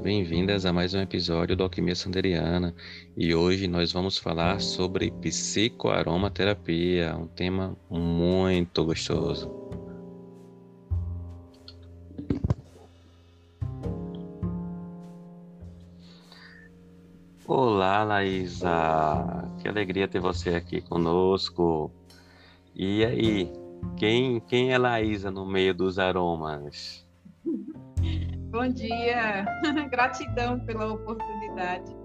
Bem-vindas a mais um episódio do Alquimia Sanderiana e hoje nós vamos falar sobre psicoaromaterapia, um tema muito gostoso. Olá, Laísa! Que alegria ter você aqui conosco. E aí, quem, quem é Laísa no meio dos aromas? Bom dia, gratidão pela oportunidade.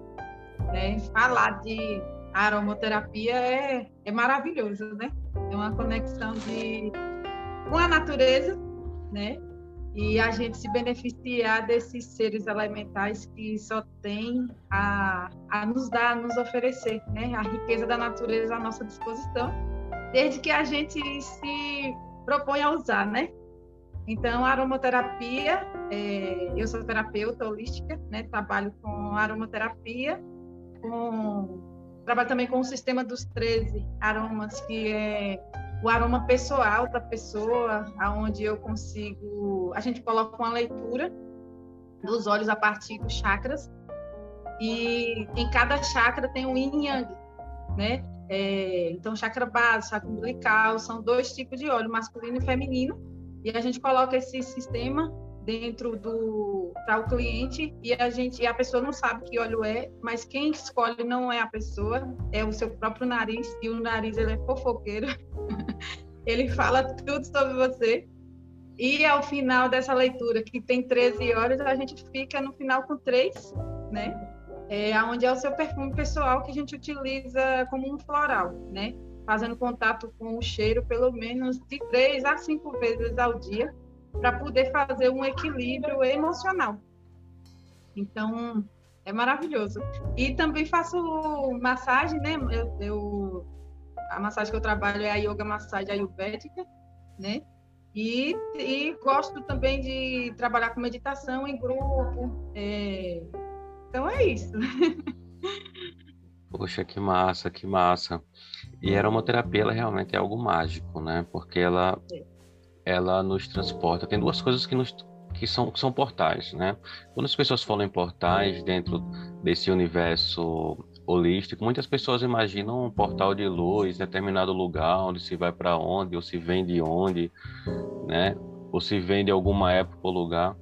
Né? Falar de aromaterapia é, é maravilhoso, né? É uma conexão de, com a natureza, né? E a gente se beneficiar desses seres elementais que só tem a, a nos dar, a nos oferecer, né? A riqueza da natureza à nossa disposição, desde que a gente se propõe a usar, né? Então, a aromaterapia, é, eu sou terapeuta holística, né? Trabalho com aromaterapia, com, trabalho também com o sistema dos 13 aromas, que é o aroma pessoal da pessoa, aonde eu consigo, a gente coloca uma leitura dos olhos a partir dos chakras, e em cada chakra tem um yin yang, né? É, então, chakra base, chakra umbilical, são dois tipos de óleo, masculino e feminino, e a gente coloca esse sistema dentro do para o cliente e a gente e a pessoa não sabe que óleo é, mas quem escolhe não é a pessoa, é o seu próprio nariz e o nariz ele é fofoqueiro. ele fala tudo sobre você. E ao final dessa leitura, que tem 13 horas, a gente fica no final com três, né? É, onde é o seu perfume pessoal que a gente utiliza como um floral, né? Fazendo contato com o cheiro pelo menos de três a cinco vezes ao dia, para poder fazer um equilíbrio emocional. Então, é maravilhoso. E também faço massagem, né? Eu, eu, a massagem que eu trabalho é a yoga massagem ayurvédica, né? E, e gosto também de trabalhar com meditação em grupo. É... Então é isso. Poxa, que massa, que massa. E a aromaterapia, ela realmente é algo mágico, né? Porque ela, ela nos transporta. Tem duas coisas que, nos, que, são, que são portais, né? Quando as pessoas falam em portais dentro desse universo holístico, muitas pessoas imaginam um portal de luz, determinado lugar, onde se vai para onde, ou se vem de onde, né? Ou se vem de alguma época ou lugar.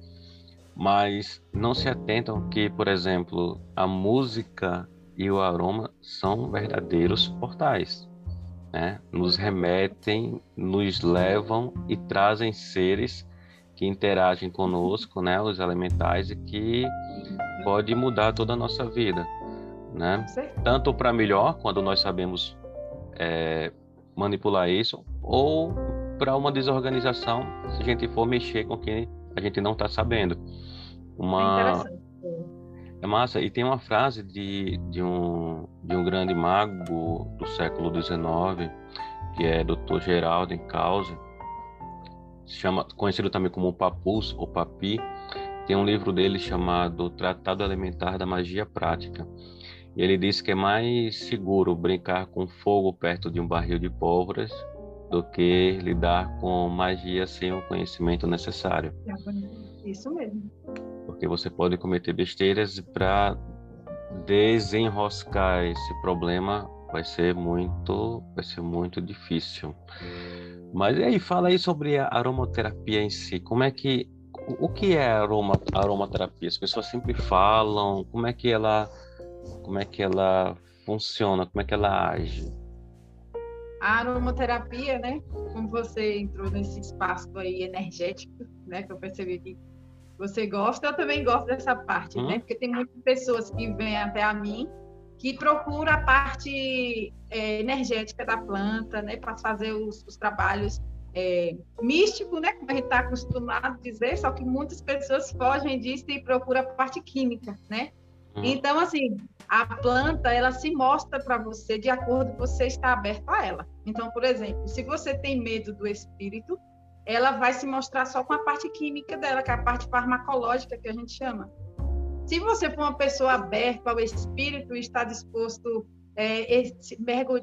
Mas não se atentam que, por exemplo, a música e o aroma são verdadeiros portais né? nos remetem, nos levam e trazem seres que interagem conosco, né? Os elementais e que pode mudar toda a nossa vida, né? Tanto para melhor quando nós sabemos é, manipular isso, ou para uma desorganização se a gente for mexer com quem a gente não está sabendo. Uma é é massa. E tem uma frase de, de, um, de um grande mago do século XIX, que é Dr. Geraldo Causa, chama, conhecido também como Papus ou Papi. Tem um livro dele chamado Tratado Elementar da Magia Prática. E ele diz que é mais seguro brincar com fogo perto de um barril de pólvoras do que lidar com magia sem o conhecimento necessário. Isso mesmo porque você pode cometer besteiras para desenroscar esse problema vai ser muito vai ser muito difícil. Mas e aí fala aí sobre a aromaterapia em si. Como é que o que é aroma, aromaterapia? As pessoas sempre falam, como é que ela como é que ela funciona, como é que ela age? A aromaterapia, né? Como você entrou nesse espaço aí energético, né? Que eu percebi que você gosta, eu também gosto dessa parte, né? Hum. Porque tem muitas pessoas que vêm até a mim que procuram a parte é, energética da planta, né? Para fazer os, os trabalhos é, místicos, né? Como a gente está acostumado a dizer, só que muitas pessoas fogem disso e procuram a parte química, né? Hum. Então, assim, a planta, ela se mostra para você de acordo com você está aberto a ela. Então, por exemplo, se você tem medo do espírito, ela vai se mostrar só com a parte química dela, que é a parte farmacológica que a gente chama. Se você for uma pessoa aberta ao espírito e está disposto é, esse,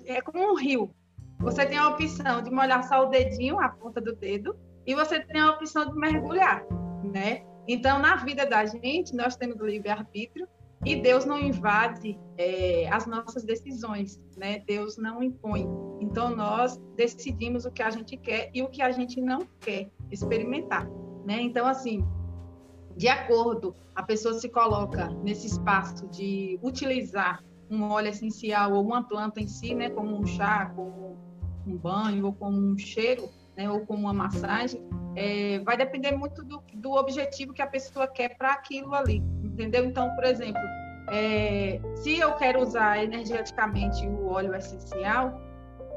é como um rio. Você tem a opção de molhar só o dedinho, a ponta do dedo, e você tem a opção de mergulhar, né? Então, na vida da gente, nós temos livre-arbítrio e Deus não invade é, as nossas decisões, né? Deus não impõe. Então, nós decidimos o que a gente quer e o que a gente não quer experimentar, né? Então, assim, de acordo, a pessoa se coloca nesse espaço de utilizar um óleo essencial ou uma planta em si, né? Como um chá, como um banho ou como um cheiro, né, ou com uma massagem, é, vai depender muito do, do objetivo que a pessoa quer para aquilo ali, entendeu? Então, por exemplo, é, se eu quero usar energeticamente o óleo essencial,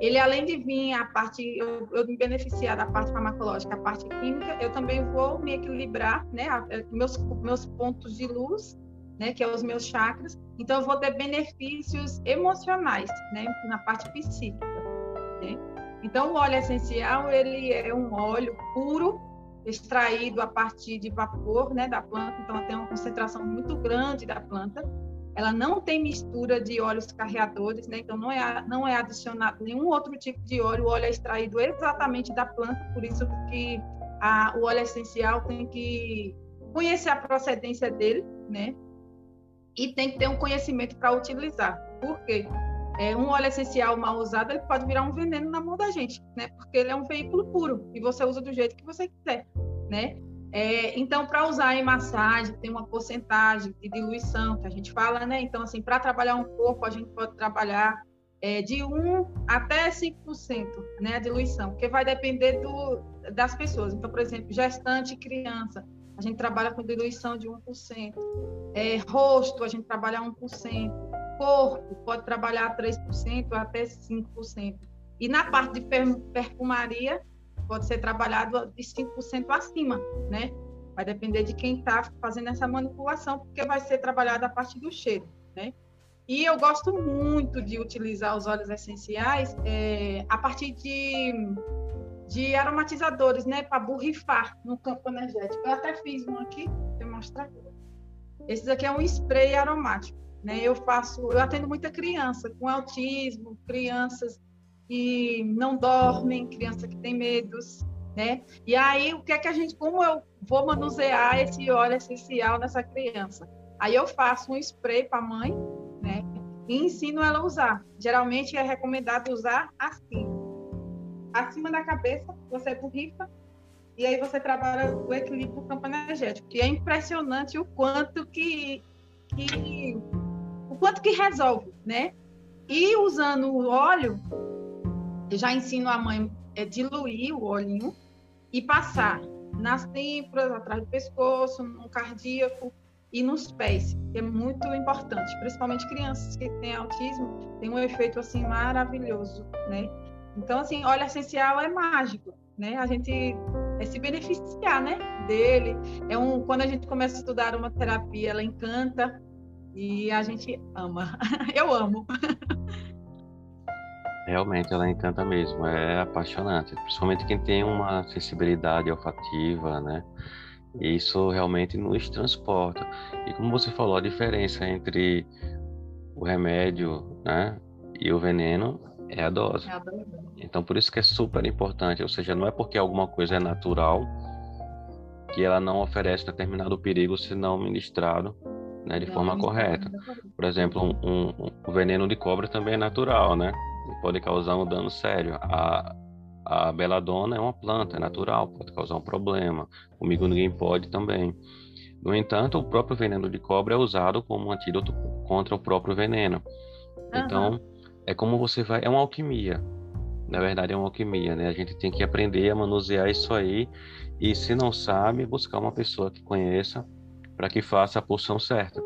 ele além de vir a parte, eu, eu me beneficiar da parte farmacológica, a parte química, eu também vou me equilibrar, né, a, meus, meus pontos de luz, né, que é os meus chakras, então eu vou ter benefícios emocionais, né, na parte psíquica, né? Então, o óleo essencial ele é um óleo puro, extraído a partir de vapor né, da planta, então tem uma concentração muito grande da planta. Ela não tem mistura de óleos carreadores, né? então não é, não é adicionado nenhum outro tipo de óleo, o óleo é extraído exatamente da planta, por isso que a, o óleo essencial tem que conhecer a procedência dele, né? E tem que ter um conhecimento para utilizar. Por quê? É, um óleo essencial mal usado ele pode virar um veneno na mão da gente, né? Porque ele é um veículo puro e você usa do jeito que você quiser, né? É, então, para usar em massagem, tem uma porcentagem de diluição que a gente fala, né? Então, assim, para trabalhar um corpo, a gente pode trabalhar é, de 1 até 5%, né? A diluição, porque vai depender do, das pessoas. Então, por exemplo, gestante criança, a gente trabalha com diluição de 1%. É, rosto, a gente trabalha 1% corpo pode trabalhar 3% até 5%. E na parte de perfumaria, pode ser trabalhado de 5% acima, né? Vai depender de quem está fazendo essa manipulação, porque vai ser trabalhado a partir do cheiro, né? E eu gosto muito de utilizar os óleos essenciais é, a partir de, de aromatizadores, né? Para borrifar no campo energético. Eu até fiz um aqui, vou mostrar. Esse daqui é um spray aromático. Né? Eu faço, eu atendo muita criança com autismo, crianças que não dormem, criança que tem medos, né? E aí o que é que a gente, como eu vou manusear esse óleo essencial nessa criança? Aí eu faço um spray para a mãe, né? E ensino ela a usar. Geralmente é recomendado usar assim, acima da cabeça, você borrifa e aí você trabalha o equilíbrio do campo energético. E é impressionante o quanto que, que o quanto que resolve, né? E usando o óleo, eu já ensino a mãe a diluir o olhinho e passar nas têmporas, atrás do pescoço, no cardíaco e nos pés, que é muito importante, principalmente crianças que têm autismo, tem um efeito assim maravilhoso, né? Então assim, óleo essencial é mágico, né? A gente é se beneficiar, né, dele. É um quando a gente começa a estudar uma terapia, ela encanta, e a gente ama. Eu amo. Realmente, ela encanta mesmo, é apaixonante, principalmente quem tem uma sensibilidade olfativa, né? Isso realmente nos transporta. E como você falou, a diferença entre o remédio, né, e o veneno é a dose. É a dose. Então, por isso que é super importante, ou seja, não é porque alguma coisa é natural que ela não oferece determinado perigo se não ministrado né, de forma correta. Por exemplo, um, um, um, veneno de cobra também é natural, né? Pode causar um dano sério. A, a beladona é uma planta, é natural, pode causar um problema. Comigo ninguém pode também. No entanto, o próprio veneno de cobra é usado como um antídoto contra o próprio veneno. Uhum. Então, é como você vai. É uma alquimia. Na verdade, é uma alquimia, né? A gente tem que aprender a manusear isso aí. E se não sabe, buscar uma pessoa que conheça para que faça a porção certa,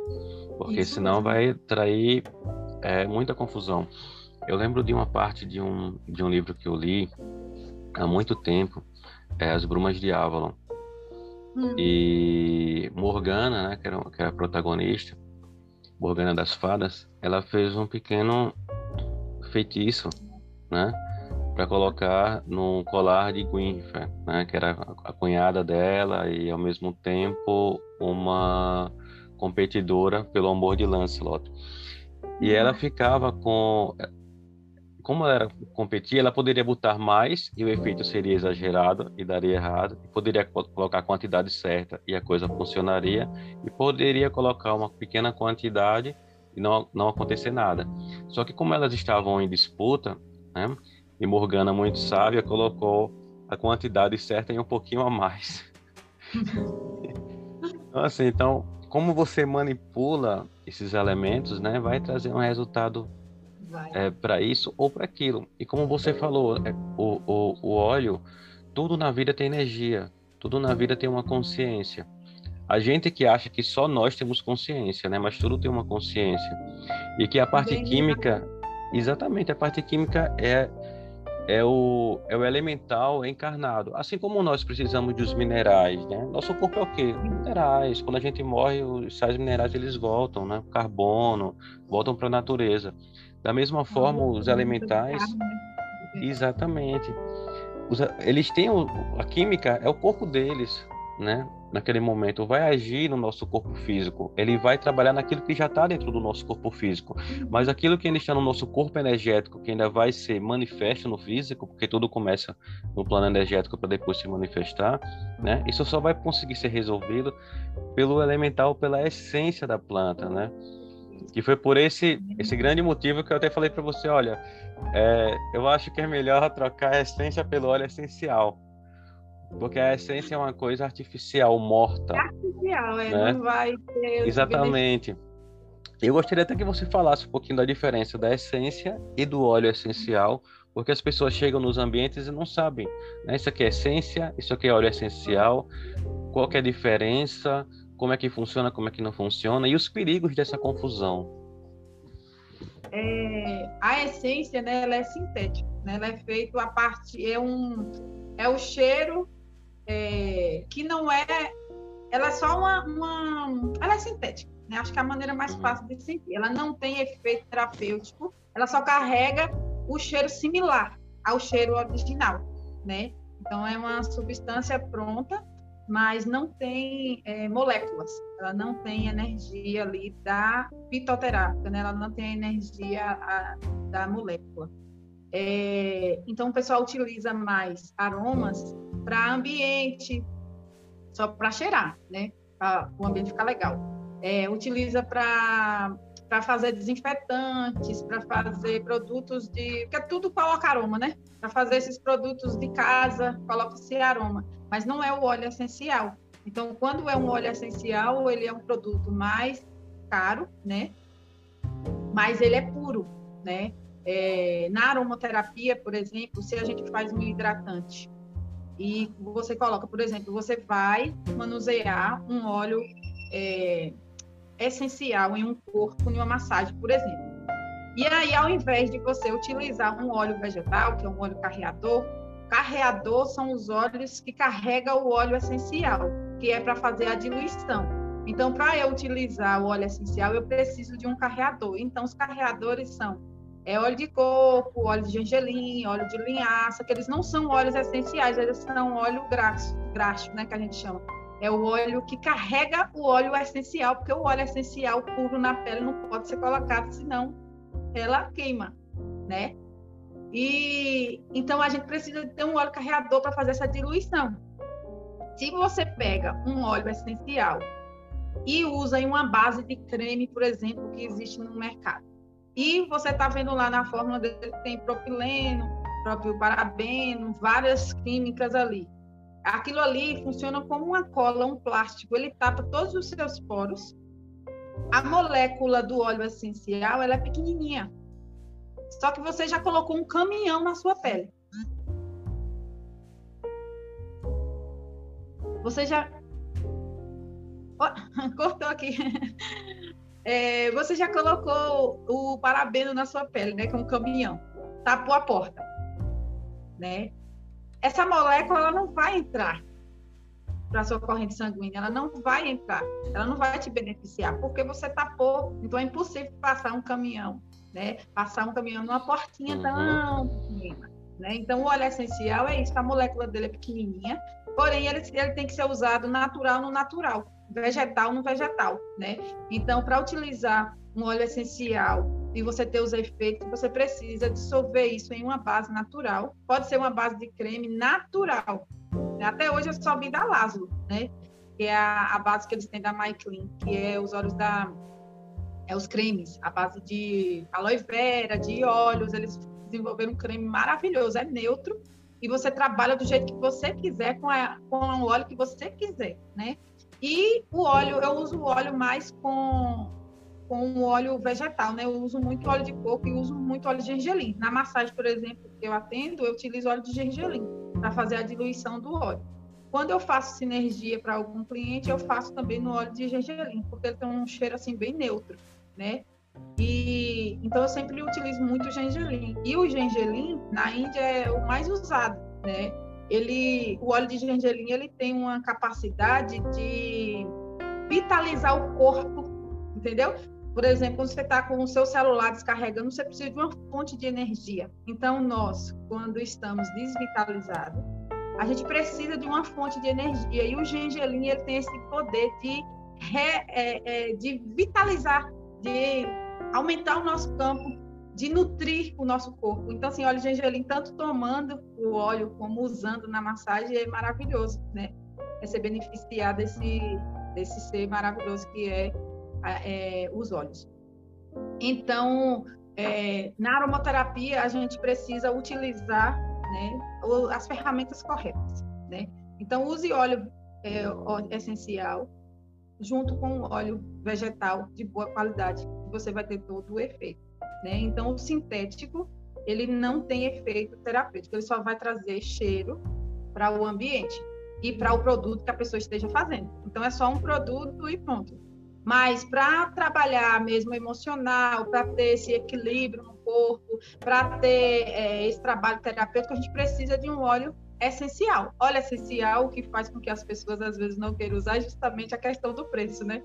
porque Isso senão vai trair é, muita confusão. Eu lembro de uma parte de um, de um livro que eu li há muito tempo, é As Brumas de Avalon. Hum. E Morgana, né, que, era, que era a protagonista, Morgana das Fadas, ela fez um pequeno feitiço, né? Para colocar no colar de Gwynfer, né? Que era a cunhada dela e ao mesmo tempo uma competidora pelo amor de Lancelot. E ela ficava com como ela era, competia, ela poderia botar mais e o efeito seria exagerado e daria errado. E poderia colocar a quantidade certa e a coisa funcionaria. E poderia colocar uma pequena quantidade e não, não acontecer nada. Só que como elas estavam em disputa, né, e Morgana, muito sábia, colocou a quantidade certa e um pouquinho a mais. então, assim, então, como você manipula esses elementos, né, vai trazer um resultado é, para isso ou para aquilo. E como você falou, é, o, o, o óleo, tudo na vida tem energia, tudo na vida tem uma consciência. A gente que acha que só nós temos consciência, né? Mas tudo tem uma consciência. E que a parte Bem, química, exatamente, a parte química é é o, é o elemental encarnado. Assim como nós precisamos dos minerais, né? Nosso corpo é o quê? Minerais. Quando a gente morre, os sais minerais eles voltam, né? Carbono, voltam para a natureza. Da mesma forma, os elementais. Exatamente. Os, eles têm. O, a química é o corpo deles, né? Naquele momento, vai agir no nosso corpo físico. Ele vai trabalhar naquilo que já está dentro do nosso corpo físico. Mas aquilo que ainda está no nosso corpo energético, que ainda vai ser manifesto no físico, porque tudo começa no plano energético para depois se manifestar, né? Isso só vai conseguir ser resolvido pelo elemental, pela essência da planta, né? Que foi por esse, esse grande motivo que eu até falei para você, olha, é, eu acho que é melhor trocar a essência pelo óleo essencial. Porque a essência é uma coisa artificial, morta. É artificial, é, né? não vai ter... Exatamente. Eu gostaria até que você falasse um pouquinho da diferença da essência e do óleo essencial, porque as pessoas chegam nos ambientes e não sabem. Né? Isso aqui é essência, isso aqui é óleo essencial, qual é a diferença, como é que funciona, como é que não funciona e os perigos dessa confusão. É, a essência, né, ela é sintética, né? Ela é feita a parte é um é o cheiro é, que não é, ela é só uma, uma, ela é sintética, né? Acho que é a maneira mais uhum. fácil de sentir. Ela não tem efeito terapêutico, ela só carrega o cheiro similar ao cheiro original, né? Então é uma substância pronta mas não tem é, moléculas, ela não tem energia ali da fitoterápica, né? ela não tem energia a, da molécula. É, então, o pessoal utiliza mais aromas para ambiente, só para cheirar, né? Para o ambiente ficar legal. É, utiliza para para fazer desinfetantes, para fazer produtos de. Porque tudo coloca aroma, né? Para fazer esses produtos de casa, coloca-se aroma. Mas não é o óleo essencial. Então, quando é um óleo essencial, ele é um produto mais caro, né? Mas ele é puro, né? É, na aromaterapia, por exemplo, se a gente faz um hidratante e você coloca, por exemplo, você vai manusear um óleo é, essencial em um corpo, em uma massagem, por exemplo. E aí, ao invés de você utilizar um óleo vegetal, que é um óleo carreador, carreador são os óleos que carregam o óleo essencial, que é para fazer a diluição. Então, para eu utilizar o óleo essencial, eu preciso de um carreador. Então, os carreadores são é, óleo de coco, óleo de gergelim, óleo de linhaça, que eles não são óleos essenciais, eles são óleo graxo, graxo né, que a gente chama é o óleo que carrega o óleo essencial, porque o óleo essencial puro na pele não pode ser colocado, senão ela queima, né? E então a gente precisa ter um óleo carreador para fazer essa diluição. Se você pega um óleo essencial e usa em uma base de creme, por exemplo, que existe no mercado, e você está vendo lá na fórmula dele tem propileno, próprio parabeno, várias químicas ali aquilo ali funciona como uma cola, um plástico, ele tapa todos os seus poros. A molécula do óleo essencial, ela é pequenininha. Só que você já colocou um caminhão na sua pele. Você já oh, cortou aqui. É, você já colocou o parabeno na sua pele, né, com um caminhão. Tapou a porta, né? essa molécula ela não vai entrar. para sua corrente sanguínea, ela não vai entrar, ela não vai te beneficiar, porque você tapou, então é impossível passar um caminhão, né? Passar um caminhão numa portinha uhum. tão pequena, né? Então, o óleo essencial é isso, a molécula dele é pequenininha, porém ele, ele tem que ser usado natural no natural, vegetal no vegetal, né? Então, para utilizar um óleo essencial e você ter os efeitos, você precisa dissolver isso em uma base natural. Pode ser uma base de creme natural. Até hoje eu só vi da Lázaro, né? Que é a, a base que eles têm da MyClean, que é os óleos da é os cremes, a base de aloe vera, de óleos, eles desenvolveram um creme maravilhoso, é neutro e você trabalha do jeito que você quiser com, a, com o óleo que você quiser, né? E o óleo, eu uso o óleo mais com com o óleo vegetal, né? Eu uso muito óleo de coco e uso muito óleo de gergelim. Na massagem, por exemplo, que eu atendo, eu utilizo óleo de gergelim para fazer a diluição do óleo. Quando eu faço sinergia para algum cliente, eu faço também no óleo de gergelim, porque ele tem um cheiro assim bem neutro, né? E então eu sempre utilizo muito gengelim. E o gengelim na Índia é o mais usado, né? Ele, o óleo de gengelim, ele tem uma capacidade de vitalizar o corpo, entendeu? Por exemplo, quando você está com o seu celular descarregando, você precisa de uma fonte de energia. Então, nós, quando estamos desvitalizados, a gente precisa de uma fonte de energia. E o gengelim ele tem esse poder de, re, é, é, de vitalizar, de aumentar o nosso campo, de nutrir o nosso corpo. Então, assim, óleo de gengelim, tanto tomando o óleo como usando na massagem, é maravilhoso, né? É ser desse, desse ser maravilhoso que é é, os olhos. Então, é, na aromaterapia, a gente precisa utilizar né, as ferramentas corretas. Né? Então, use óleo é, essencial junto com óleo vegetal de boa qualidade, você vai ter todo o efeito. Né? Então, o sintético, ele não tem efeito terapêutico, ele só vai trazer cheiro para o ambiente e para o produto que a pessoa esteja fazendo. Então, é só um produto e pronto. Mas para trabalhar mesmo emocional, para ter esse equilíbrio no corpo, para ter é, esse trabalho terapêutico, a gente precisa de um óleo essencial. Óleo essencial, o que faz com que as pessoas às vezes não queiram usar é justamente a questão do preço, né?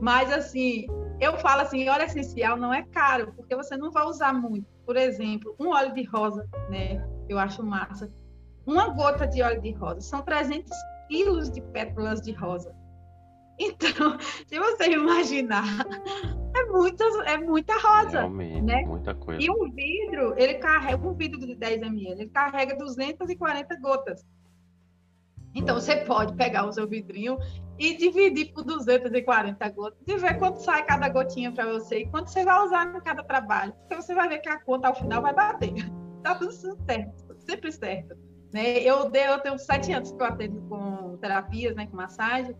Mas assim, eu falo assim, óleo essencial não é caro, porque você não vai usar muito. Por exemplo, um óleo de rosa, né? Eu acho massa. Uma gota de óleo de rosa são 300 quilos de pétalas de rosa. Então, se você imaginar, é muita, é muita rosa. Realmente, né? muita coisa. E um vidro, ele carrega, um vidro de 10 ml, ele carrega 240 gotas. Então, você pode pegar o seu vidrinho e dividir por 240 gotas e ver quanto sai cada gotinha para você e quanto você vai usar em cada trabalho. Porque você vai ver que a conta ao final vai bater. Tá tudo certo, sempre certo. Né? Eu, eu tenho sete anos que eu atendo com terapias, né, com massagem,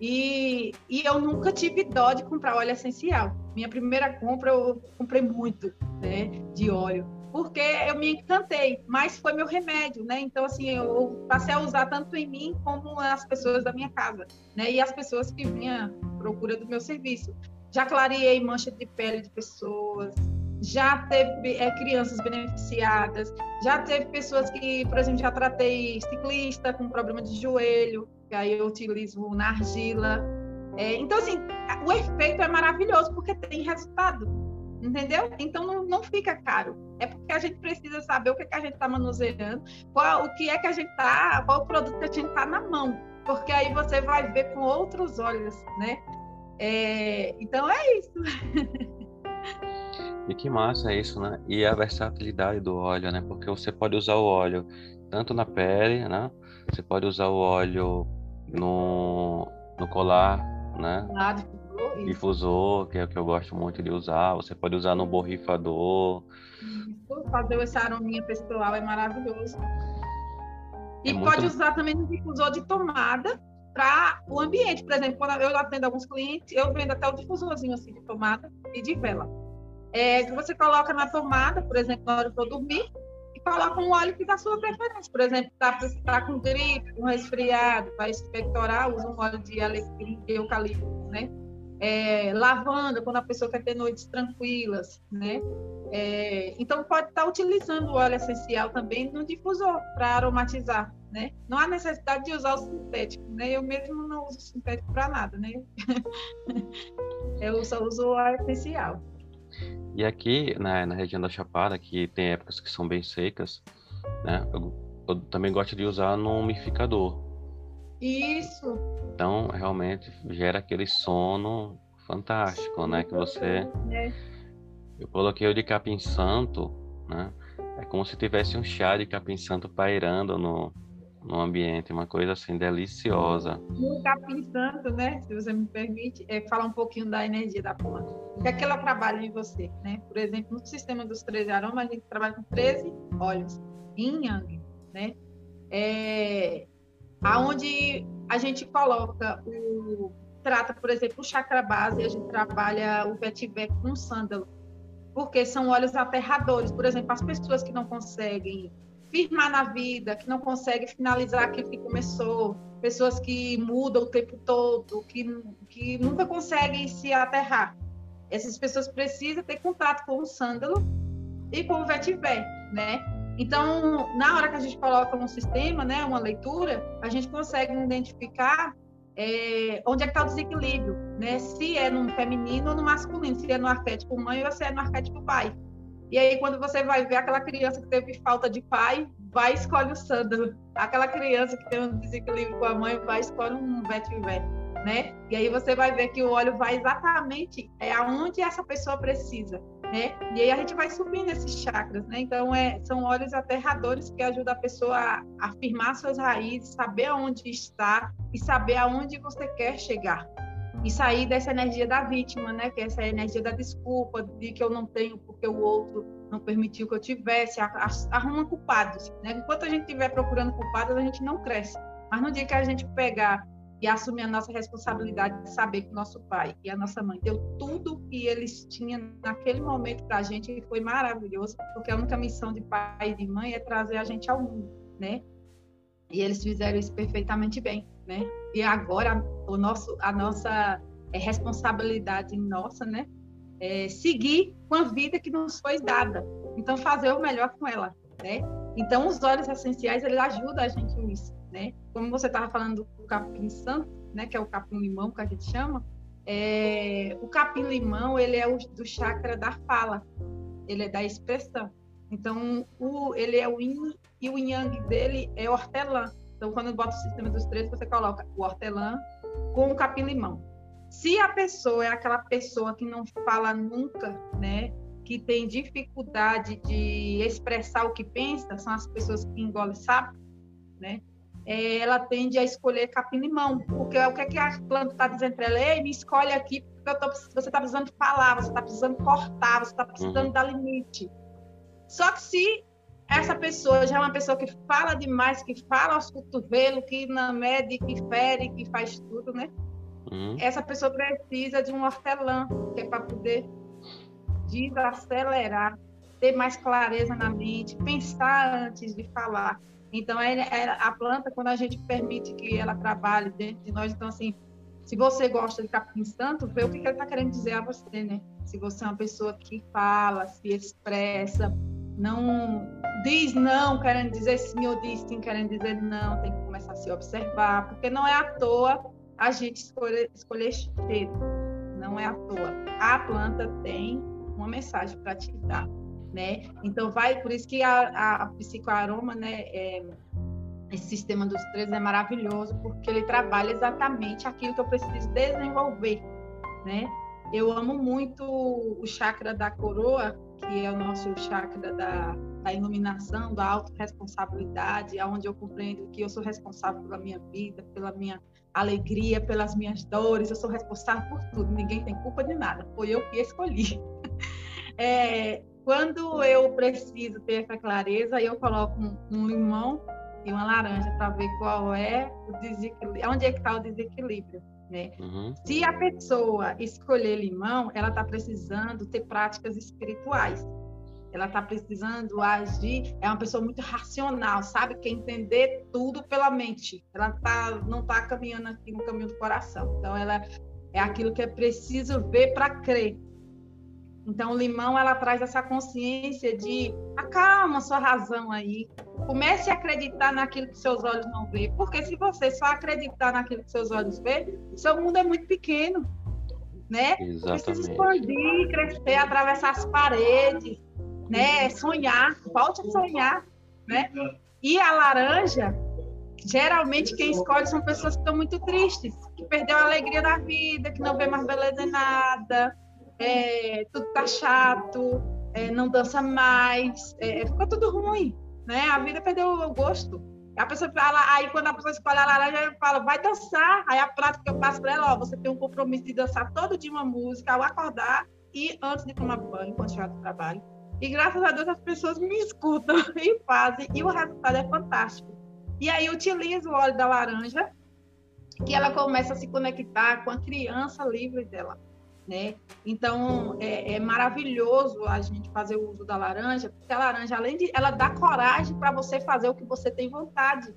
e, e eu nunca tive dó de comprar óleo essencial. Minha primeira compra eu comprei muito né, de óleo, porque eu me encantei, mas foi meu remédio, né? Então, assim, eu passei a usar tanto em mim como as pessoas da minha casa, né? E as pessoas que vinham procura do meu serviço. Já clareei mancha de pele de pessoas, já teve é, crianças beneficiadas, já teve pessoas que, por exemplo, já tratei ciclista com problema de joelho, que aí eu utilizo na argila. É, então, assim, o efeito é maravilhoso porque tem resultado, entendeu? Então, não, não fica caro. É porque a gente precisa saber o que, é que a gente está manuseando, qual, o que é que a gente está, qual o produto que a gente está na mão, porque aí você vai ver com outros olhos, né? É, então, é isso. E que massa isso, né? E a versatilidade do óleo, né? Porque você pode usar o óleo tanto na pele, né? Você pode usar o óleo no, no colar, né? Ah, difusor, difusor, que é o que eu gosto muito de usar. Você pode usar no borrifador. Isso, fazer essa arominha pessoal é maravilhoso. E é pode muito... usar também no difusor de tomada para o ambiente. Por exemplo, quando eu atendo alguns clientes, eu vendo até o difusorzinho assim de tomada e de vela. É, que você coloca na tomada, por exemplo, na hora que eu dormir, coloca um óleo que dá sua preferência. Por exemplo, está tá com gripe, com resfriado, para expectorar, usa um óleo de alecrim, de eucalipto, né? É, lavanda, quando a pessoa quer ter noites tranquilas, né? É, então, pode estar utilizando o óleo essencial também no difusor para aromatizar, né? Não há necessidade de usar o sintético, né? Eu mesmo não uso sintético para nada, né? eu só uso o artificial. E aqui na, região da Chapada, que tem épocas que são bem secas, né? Eu, eu também gosto de usar no umidificador. Isso. Então, realmente gera aquele sono fantástico, né? Que você. É. Eu coloquei o de capim santo, né? É como se tivesse um chá de capim santo pairando no, no ambiente, uma coisa assim deliciosa. No capim santo, né? Se você me permite, é falar um pouquinho da energia da planta. O que é que ela trabalha em você, né? Por exemplo, no sistema dos 13 aromas, a gente trabalha com 13 óleos, yin yang, né? É, aonde a gente coloca o trata, por exemplo, o chakra base, a gente trabalha o vetiver com sândalo porque são olhos aterradores. Por exemplo, as pessoas que não conseguem firmar na vida, que não conseguem finalizar aquilo que começou, pessoas que mudam o tempo todo, que, que nunca conseguem se aterrar. Essas pessoas precisam ter contato com o sândalo e com o vetiver, né? Então, na hora que a gente coloca um sistema, né, uma leitura, a gente consegue identificar é, onde é que está o desequilíbrio, né? Se é no feminino ou no masculino, se é no arquétipo mãe ou se é no arquétipo pai. E aí, quando você vai ver aquela criança que teve falta de pai, vai e escolhe o sândalo. Aquela criança que tem um desequilíbrio com a mãe, vai e escolhe um vetiver, né? E aí você vai ver que o óleo vai exatamente é aonde essa pessoa precisa né? E aí a gente vai subindo esses chakras, né? Então é, são olhos aterradores que ajudam a pessoa a afirmar suas raízes, saber aonde está e saber aonde você quer chegar. E sair dessa energia da vítima, né? Que é essa energia da desculpa, de que eu não tenho porque o outro não permitiu que eu tivesse, arruma culpados, né? Enquanto a gente estiver procurando culpados, a gente não cresce. Mas no dia que a gente pegar e assumir a nossa responsabilidade de saber que nosso pai e a nossa mãe deu tudo que eles tinham naquele momento para a gente e foi maravilhoso, porque a única missão de pai e de mãe é trazer a gente ao mundo, né? E eles fizeram isso perfeitamente bem, né? E agora o nosso, a nossa é, responsabilidade nossa, né? É seguir com a vida que nos foi dada. Então fazer o melhor com ela, né? Então os óleos essenciais eles ajudam a gente nisso né? Como você estava falando do capim santo, né, que é o capim limão que a gente chama, é, o capim limão ele é o, do chakra da fala, ele é da expressão. Então o, ele é o yin e o yang dele é hortelã. Então quando bota o sistema dos três você coloca o hortelã com o capim limão. Se a pessoa é aquela pessoa que não fala nunca, né? que tem dificuldade de expressar o que pensa, são as pessoas que engolem sapo, né? É, ela tende a escolher capim-limão, porque o que, é que a planta está dizendo para ela? Ei, me escolhe aqui, porque tô, você está precisando falar, você está precisando cortar, você está precisando uhum. dar limite. Só que se essa pessoa já é uma pessoa que fala demais, que fala aos cotovelos, que não mede, que fere, que faz tudo, né? Uhum. Essa pessoa precisa de um hortelã, que é para poder desacelerar, ter mais clareza na mente, pensar antes de falar. Então, é, a planta, quando a gente permite que ela trabalhe dentro de nós, então, assim, se você gosta de capim santo, vê o que ele está querendo dizer a você, né? Se você é uma pessoa que fala, se expressa, não diz não querendo dizer sim ou diz sim querendo dizer não, tem que começar a se observar, porque não é à toa a gente escolher, escolher cheiro, não é à toa. A planta tem uma mensagem para te dar né? Então vai, por isso que a, a psicoaroma, né, é, esse sistema dos três é maravilhoso, porque ele trabalha exatamente aquilo que eu preciso desenvolver, né? Eu amo muito o chakra da coroa, que é o nosso chakra da, da iluminação, da autorresponsabilidade, onde eu compreendo que eu sou responsável pela minha vida, pela minha alegria, pelas minhas dores, eu sou responsável por tudo, ninguém tem culpa de nada, foi eu que escolhi. É, quando eu preciso ter essa clareza, eu coloco um, um limão e uma laranja para ver qual é o desequilíbrio, onde é que está o desequilíbrio. Né? Uhum. Se a pessoa escolher limão, ela está precisando ter práticas espirituais. Ela está precisando agir, é uma pessoa muito racional, sabe? Quer entender tudo pela mente. Ela tá, não está caminhando aqui no caminho do coração. Então, ela é aquilo que é preciso ver para crer. Então, o limão, ela traz essa consciência de acalma sua razão aí. Comece a acreditar naquilo que seus olhos não vê. Porque se você só acreditar naquilo que seus olhos vê, seu mundo é muito pequeno. Né? Exatamente. Precisa expandir, crescer, atravessar as paredes, né? Sonhar, volte a sonhar, né? E a laranja, geralmente quem escolhe são pessoas que estão muito tristes, que perdeu a alegria da vida, que não vê mais beleza em nada, é, tudo tá chato, é, não dança mais, é, ficou tudo ruim, né? A vida perdeu o gosto. A pessoa fala, aí quando a pessoa escolhe a laranja, eu falo, vai dançar. Aí a prática que eu passo para ela, ó, você tem um compromisso de dançar todo dia uma música ao acordar e antes de tomar banho, quando chegar do trabalho. E graças a Deus as pessoas me escutam e fazem, e o resultado é fantástico. E aí utilizo o óleo da laranja, que ela começa a se conectar com a criança livre dela né? Então é, é, maravilhoso a gente fazer o uso da laranja, porque a laranja, além de ela dá coragem para você fazer o que você tem vontade,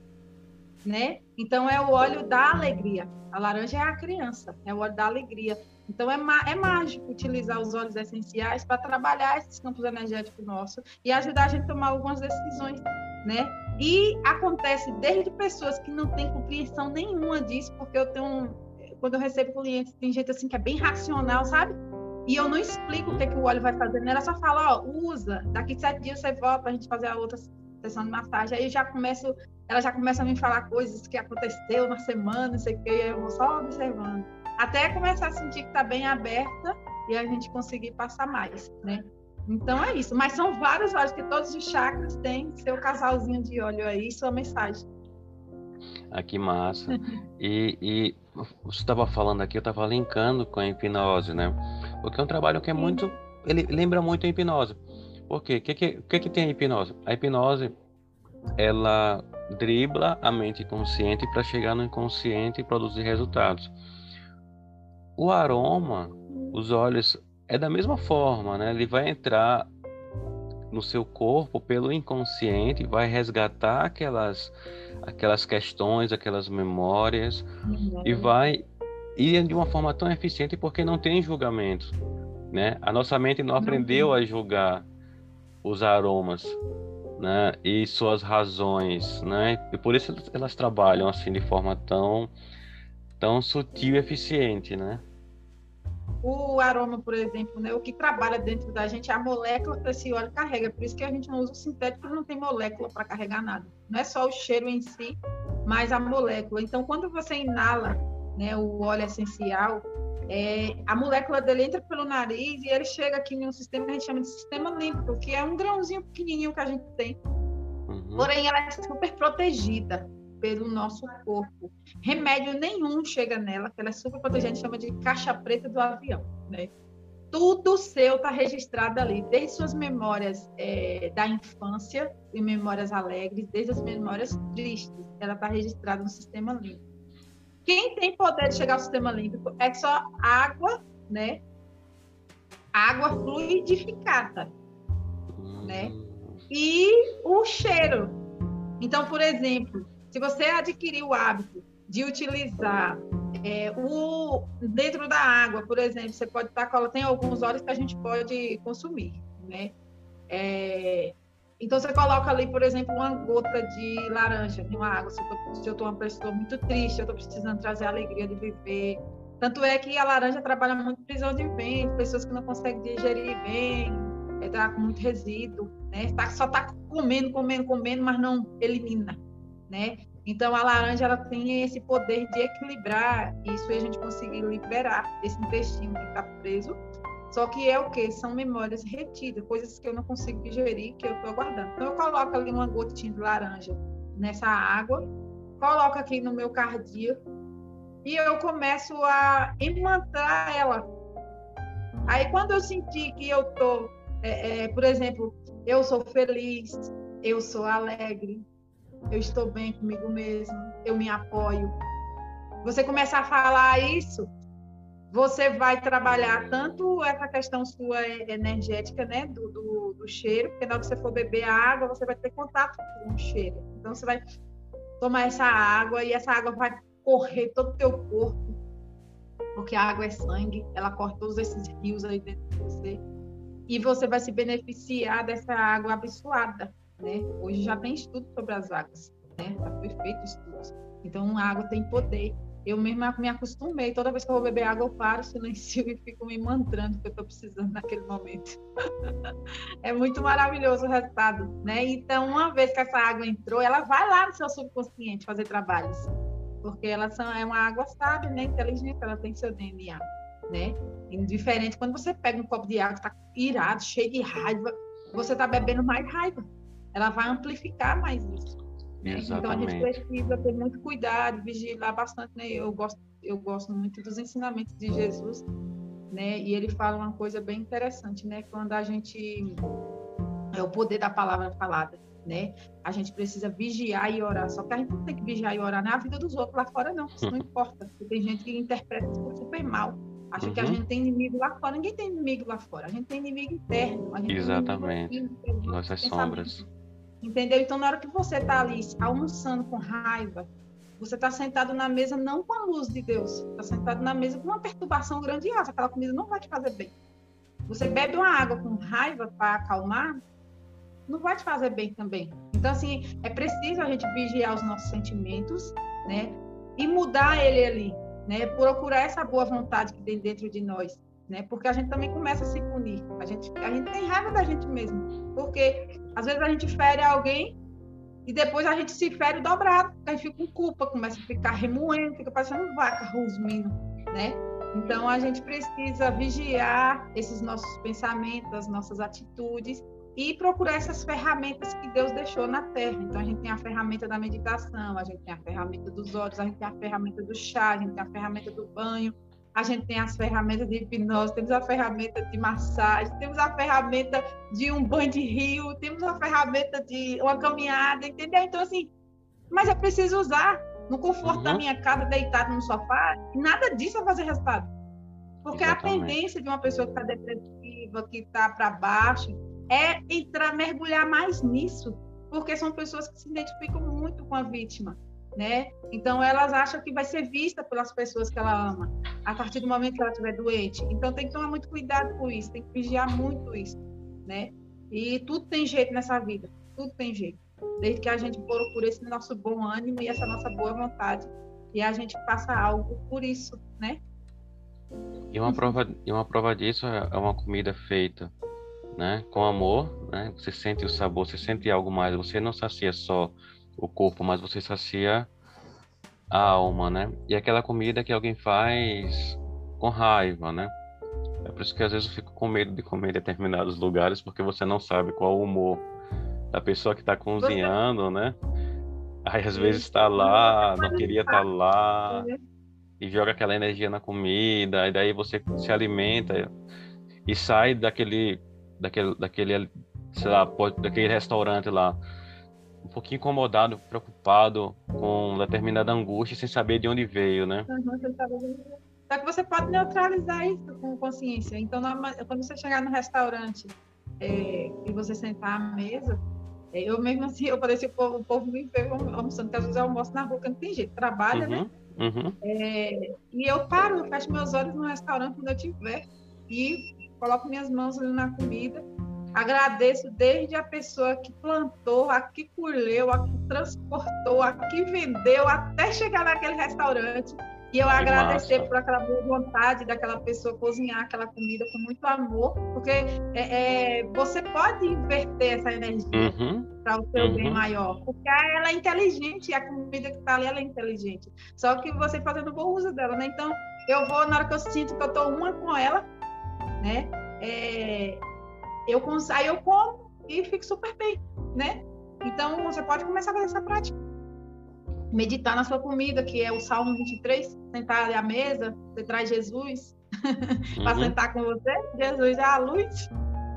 né? Então é o óleo da alegria. A laranja é a criança, é o óleo da alegria. Então é, é mágico utilizar os óleos essenciais para trabalhar esses campos energéticos nossos e ajudar a gente a tomar algumas decisões, né? E acontece desde pessoas que não têm compreensão nenhuma disso, porque eu tenho quando eu recebo clientes, tem gente assim que é bem racional, sabe? E eu não explico o que, é que o óleo vai fazer nela, só falo, ó, usa, daqui sete dias você volta pra gente fazer a outra sessão de massagem. Aí eu já começo, ela já começa a me falar coisas que aconteceu na semana, não sei o que, eu vou só observando. Até começar a sentir que tá bem aberta e a gente conseguir passar mais, né? Então é isso. Mas são vários óleos, que todos os chakras têm seu casalzinho de óleo aí, sua mensagem. Ah, que massa. E, e você estava falando aqui, eu estava linkando com a hipnose, né? Porque é um trabalho que é muito. Ele lembra muito a hipnose. Por quê? O que, que, que, que tem a hipnose? A hipnose, ela dribla a mente consciente para chegar no inconsciente e produzir resultados. O aroma, os olhos, é da mesma forma, né? Ele vai entrar no seu corpo pelo inconsciente, vai resgatar aquelas aquelas questões, aquelas memórias uhum. e vai ir de uma forma tão eficiente porque não tem julgamento, né? A nossa mente não aprendeu a julgar os aromas, né? E suas razões, né? E por isso elas trabalham assim de forma tão tão sutil e eficiente, né? O aroma, por exemplo, né, o que trabalha dentro da gente é a molécula que esse óleo carrega. Por isso que a gente não usa o sintético, porque não tem molécula para carregar nada. Não é só o cheiro em si, mas a molécula. Então, quando você inala né, o óleo essencial, é, a molécula dele entra pelo nariz e ele chega aqui em um sistema que a gente chama de sistema límpico, que é um grãozinho pequenininho que a gente tem. Uhum. Porém, ela é super protegida pelo nosso corpo. Remédio nenhum chega nela, que ela é super protegente, chama de caixa preta do avião, né? Tudo seu está registrado ali, desde suas memórias é, da infância e memórias alegres, desde as memórias tristes, ela está registrada no sistema límpico. Quem tem poder de chegar ao sistema límpico é só água, né? Água fluidificada, né? E o cheiro. Então, por exemplo, se você adquirir o hábito de utilizar é, o dentro da água, por exemplo, você pode estar tem alguns óleos que a gente pode consumir, né? É, então você coloca ali, por exemplo, uma gota de laranja em uma água. Se eu estou uma pessoa muito triste, eu estou precisando trazer a alegria de viver. Tanto é que a laranja trabalha muito prisão de vento, pessoas que não conseguem digerir bem, está com muito resíduo, né? Tá, só está comendo, comendo, comendo, mas não elimina né? Então a laranja ela tem esse poder de equilibrar isso e a gente conseguir liberar esse intestino que está preso. Só que é o que? São memórias retidas, coisas que eu não consigo digerir, que eu estou guardando. Então eu coloco ali uma gotinha de laranja nessa água, coloco aqui no meu cardíaco e eu começo a imantar ela. Aí quando eu sentir que eu tô, é, é, por exemplo, eu sou feliz, eu sou alegre, eu estou bem comigo mesmo, eu me apoio. Você começa a falar isso, você vai trabalhar tanto essa questão sua energética, né, do, do, do cheiro, porque na hora que você for beber a água, você vai ter contato com o cheiro. Então, você vai tomar essa água e essa água vai correr todo o teu corpo, porque a água é sangue, ela corta todos esses rios aí dentro de você. e você vai se beneficiar dessa água abençoada, né? Hoje já tem estudo sobre as águas, né? Já foi feito. Então, a água tem poder. Eu mesma me acostumei. Toda vez que eu vou beber água, eu paro, silencio e fico me mantrando que eu estou precisando naquele momento. é muito maravilhoso o resultado, né? Então, uma vez que essa água entrou, ela vai lá no seu subconsciente fazer trabalhos. Porque ela é uma água sábia, né? Inteligente, ela tem seu DNA, né? Indiferente, quando você pega um copo de água, está irado, cheio de raiva, você está bebendo mais raiva. Ela vai amplificar mais isso. Né? Então a gente precisa ter muito cuidado, vigiar bastante. Né? Eu gosto, eu gosto muito dos ensinamentos de Jesus, né? E ele fala uma coisa bem interessante, né? Quando a gente é o poder da palavra falada, né? A gente precisa vigiar e orar. Só que a gente não tem que vigiar e orar na vida dos outros lá fora, não. Isso não importa. Porque tem gente que interpreta isso super mal. Acha uhum. que a uhum. gente tem inimigo lá fora. Ninguém tem inimigo lá fora. A gente tem inimigo interno. Exatamente. Inimigo Nossas sombras. Entendeu? Então, na hora que você está ali almoçando com raiva, você está sentado na mesa não com a luz de Deus, está sentado na mesa com uma perturbação grandiosa. Aquela comida não vai te fazer bem. Você bebe uma água com raiva para acalmar, não vai te fazer bem também. Então, assim, é preciso a gente vigiar os nossos sentimentos, né? E mudar ele ali, né? Procurar essa boa vontade que tem dentro de nós né? Porque a gente também começa a se punir. A gente, a gente tem raiva da gente mesmo. Porque às vezes a gente fere alguém e depois a gente se fere dobrado. A gente fica com culpa, começa a ficar remoendo, fica parecendo vaca rusmindo, né? Então a gente precisa vigiar esses nossos pensamentos, as nossas atitudes e procurar essas ferramentas que Deus deixou na Terra. Então a gente tem a ferramenta da meditação, a gente tem a ferramenta dos olhos, a gente tem a ferramenta do chá, a gente tem a ferramenta do banho, a gente tem as ferramentas de hipnose, temos a ferramenta de massagem, temos a ferramenta de um banho de rio, temos a ferramenta de uma caminhada, entendeu? Então, assim, mas eu preciso usar no conforto uhum. da minha casa, deitado no sofá, nada disso vai fazer resultado. Porque Exatamente. a tendência de uma pessoa que está depressiva, que está para baixo, é entrar, mergulhar mais nisso, porque são pessoas que se identificam muito com a vítima né? Então elas acham que vai ser vista pelas pessoas que ela ama a partir do momento que ela estiver doente. Então tem que tomar muito cuidado com isso, tem que vigiar muito isso, né? E tudo tem jeito nessa vida, tudo tem jeito. Desde que a gente procure esse nosso bom ânimo e essa nossa boa vontade e a gente faça algo por isso, né? E uma prova, e uma prova disso é, é uma comida feita, né, com amor, né? Você sente o sabor, você sente algo mais, você não sacia só o corpo, mas você sacia a alma, né? E aquela comida que alguém faz com raiva, né? É por isso que às vezes eu fico com medo de comer em determinados lugares, porque você não sabe qual o humor da pessoa que está cozinhando, né? Aí às vezes está lá, não queria estar tá lá, e joga aquela energia na comida, e daí você se alimenta e sai daquele, daquele, daquele, sei lá, daquele restaurante lá um pouquinho incomodado, preocupado com determinada angústia sem saber de onde veio, né? Só que você pode neutralizar isso com consciência. Então, quando você chegar no restaurante é, e você sentar à mesa, é, eu mesmo assim, eu parecia o povo, o povo me vê almoçando, porque às vezes eu almoço na rua, que não tem jeito, trabalha, né? uhum, né? Uhum. É, e eu paro, eu fecho meus olhos no restaurante quando eu tiver e coloco minhas mãos ali na comida Agradeço desde a pessoa que plantou, a que colheu, a que transportou, a que vendeu, até chegar naquele restaurante. E eu que agradecer massa. por aquela boa vontade daquela pessoa cozinhar aquela comida com muito amor, porque é, é, você pode inverter essa energia uhum. para o seu uhum. bem maior, porque ela é inteligente, a comida que está ali ela é inteligente. Só que você fazendo bom uso dela, né? Então, eu vou, na hora que eu sinto que eu estou uma com ela, né? É, eu, aí eu como e fico super bem, né? Então, você pode começar a fazer essa prática. Meditar na sua comida, que é o Salmo 23, sentar ali à mesa, você traz Jesus uhum. para sentar com você. Jesus é a luz,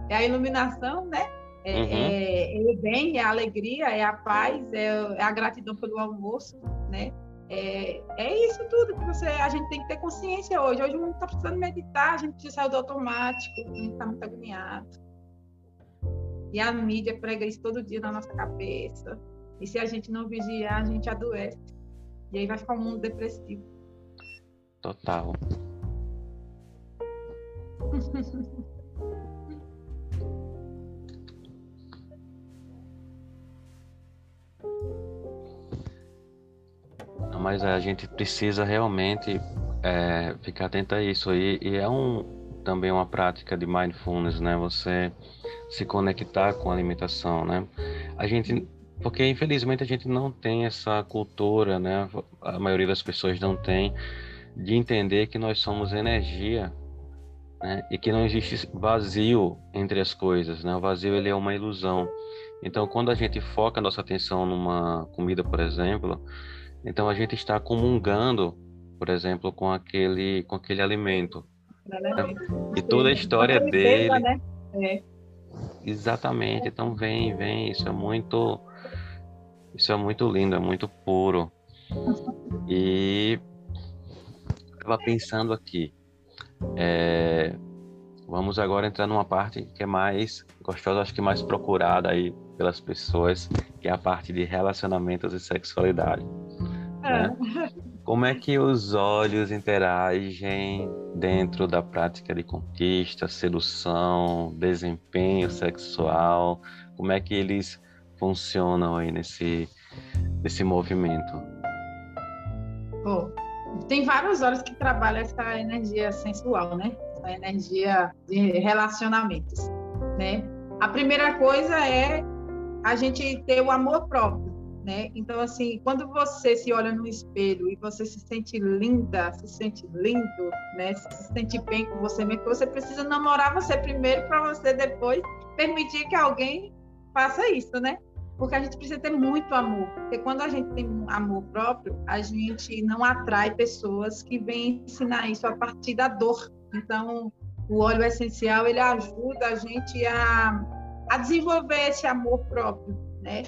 é a iluminação, né? É, uhum. é, é, o bem, é a alegria, é a paz, é, é a gratidão pelo almoço, né? É, é, isso tudo que você, a gente tem que ter consciência hoje. Hoje o mundo está precisando meditar, a gente precisa sair do automático, a gente está muito agoniado. E a mídia prega isso todo dia na nossa cabeça. E se a gente não vigiar, a gente adoece. E aí vai ficar um mundo depressivo. Total. Mas a gente precisa realmente é, ficar atento a isso. E, e é um, também uma prática de mindfulness, né? Você se conectar com a alimentação, né? A gente, porque infelizmente a gente não tem essa cultura, né? A maioria das pessoas não tem de entender que nós somos energia, né? E que não existe vazio entre as coisas, né? O vazio ele é uma ilusão. Então, quando a gente foca a nossa atenção numa comida, por exemplo, então a gente está comungando, por exemplo, com aquele com aquele alimento. E toda a história dele. Né? É. Exatamente. Então vem, vem. Isso é muito, isso é muito lindo, é muito puro. E estava pensando aqui. É, vamos agora entrar numa parte que é mais gostosa, acho que mais procurada aí pelas pessoas, que é a parte de relacionamentos e sexualidade. É. Né? Como é que os olhos interagem dentro da prática de conquista, sedução, desempenho sexual? Como é que eles funcionam aí nesse, nesse movimento? Oh, tem vários olhos que trabalham essa energia sensual, né? Essa energia de relacionamentos, né? A primeira coisa é a gente ter o amor próprio né? Então, assim, quando você se olha no espelho e você se sente linda, se sente lindo, né? Se sente bem com você mesmo, você precisa namorar você primeiro para você depois permitir que alguém faça isso, né? Porque a gente precisa ter muito amor. Porque quando a gente tem amor próprio, a gente não atrai pessoas que vêm ensinar isso a partir da dor. Então, o óleo essencial, ele ajuda a gente a, a desenvolver esse amor próprio, né?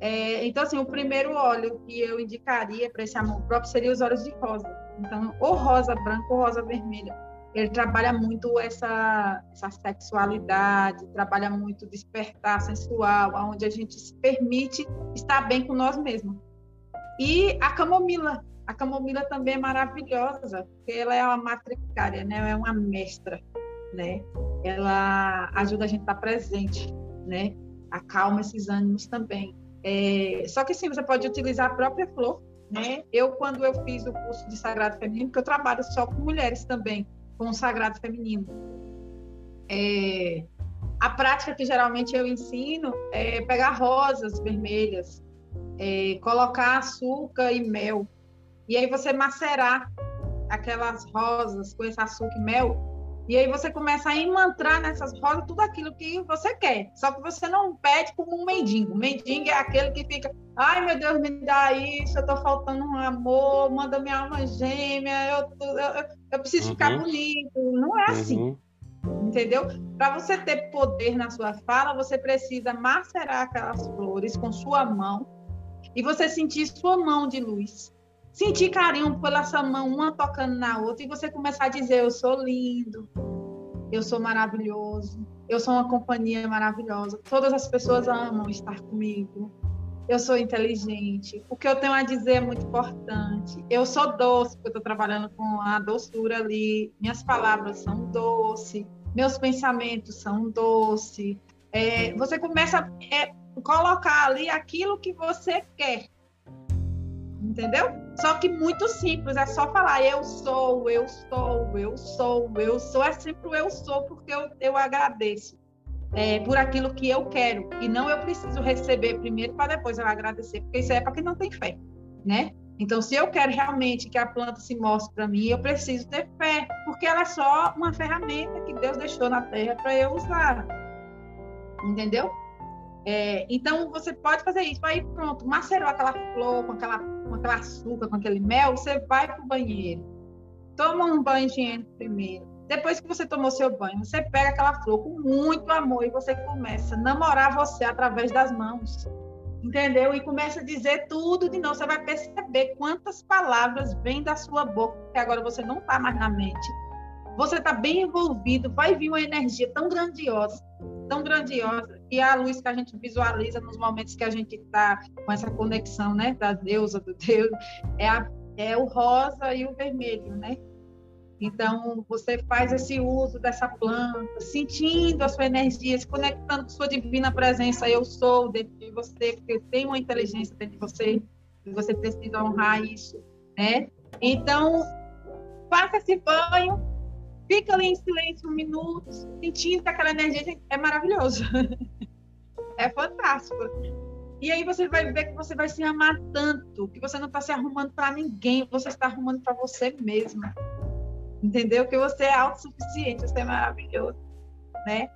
É, então, assim, o primeiro óleo que eu indicaria para esse amor próprio seria os óleos de rosa. Então, ou rosa branca ou rosa vermelha. Ele trabalha muito essa, essa sexualidade, trabalha muito despertar sensual, onde a gente se permite estar bem com nós mesmos. E a camomila. A camomila também é maravilhosa, porque ela é uma matricária, né? É uma mestra, né? Ela ajuda a gente a estar presente, né? Acalma esses ânimos também. É, só que sim, você pode utilizar a própria flor, né? Eu, quando eu fiz o curso de Sagrado Feminino, porque eu trabalho só com mulheres também, com o Sagrado Feminino. É, a prática que geralmente eu ensino é pegar rosas vermelhas, é, colocar açúcar e mel, e aí você macerar aquelas rosas com esse açúcar e mel e aí você começa a imantrar nessas rosas tudo aquilo que você quer. Só que você não pede como um mendigo. O mendigo é aquele que fica, ai meu Deus, me dá isso, eu tô faltando um amor, manda minha alma gêmea, eu, eu, eu preciso uhum. ficar bonito. Não é assim. Uhum. Entendeu? Para você ter poder na sua fala, você precisa macerar aquelas flores com sua mão e você sentir sua mão de luz sentir carinho pela sua mão, uma tocando na outra, e você começar a dizer: Eu sou lindo, eu sou maravilhoso, eu sou uma companhia maravilhosa, todas as pessoas amam estar comigo, eu sou inteligente, o que eu tenho a dizer é muito importante, eu sou doce, porque eu estou trabalhando com a doçura ali, minhas palavras são doces, meus pensamentos são doces. É, você começa a é, colocar ali aquilo que você quer entendeu? Só que muito simples, é só falar eu sou, eu sou, eu sou, eu sou, é sempre o eu sou, porque eu, eu agradeço é, por aquilo que eu quero, e não eu preciso receber primeiro para depois eu agradecer, porque isso é para quem não tem fé, né? Então, se eu quero realmente que a planta se mostre para mim, eu preciso ter fé, porque ela é só uma ferramenta que Deus deixou na terra para eu usar. Entendeu? É, então, você pode fazer isso. Aí, pronto, macerou aquela flor com, aquela, com aquele açúcar, com aquele mel, você vai para o banheiro. Toma um banho higiênico primeiro. Depois que você tomou seu banho, você pega aquela flor com muito amor e você começa a namorar você através das mãos. Entendeu? E começa a dizer tudo de novo. Você vai perceber quantas palavras vêm da sua boca, que agora você não está mais na mente. Você está bem envolvido, vai vir uma energia tão grandiosa tão grandiosa e a luz que a gente visualiza nos momentos que a gente está com essa conexão, né, da deusa, do Deus, é, a, é o rosa e o vermelho, né? Então, você faz esse uso dessa planta, sentindo a sua energia, se conectando com sua divina presença. Eu sou dentro de você, porque tem uma inteligência dentro de você, e você precisa honrar isso. né? Então, faça esse banho, fica ali em silêncio um minuto, sentindo aquela energia, é maravilhoso. é fantástico. E aí você vai ver que você vai se amar tanto, que você não está se arrumando para ninguém, você está arrumando para você mesma. Entendeu? Que você é autossuficiente, você é maravilhoso, né?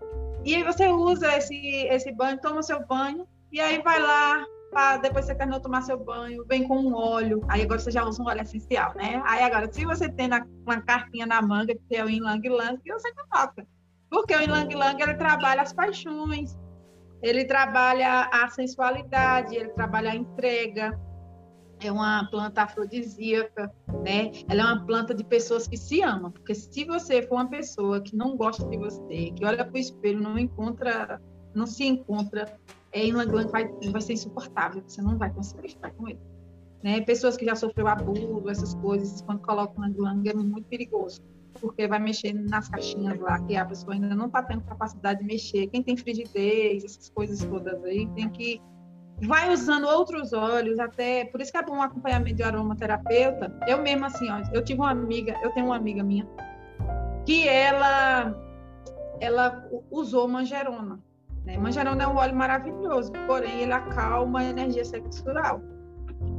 E aí você usa esse, esse banho, toma seu banho, e aí vai lá, pra, depois você terminou de tomar seu banho, vem com um óleo, aí agora você já usa um óleo essencial, né? Aí agora, se você tem na, uma cartinha na manga, que é o Ylang Lang, você coloca. Porque o Ylang Lang, ele trabalha as paixões, ele trabalha a sensualidade, ele trabalha a entrega, é uma planta afrodisíaca, né? Ela é uma planta de pessoas que se amam, porque se você for uma pessoa que não gosta de você, que olha para o espelho, não encontra, não se encontra, é, Ylang vai, vai ser insuportável, você não vai conseguir estar com ele. Né? Pessoas que já sofreu abuso, essas coisas, quando colocam Ylang é muito perigoso, porque vai mexer nas caixinhas lá, que a pessoa ainda não está tendo capacidade de mexer. Quem tem frigidez, essas coisas todas aí, tem que vai usando outros óleos, até por isso que é bom acompanhamento de aromaterapeuta. Eu mesma assim, ó, eu tive uma amiga, eu tenho uma amiga minha que ela ela usou manjerona. Né? É um óleo maravilhoso, porém ele acalma a energia sexual.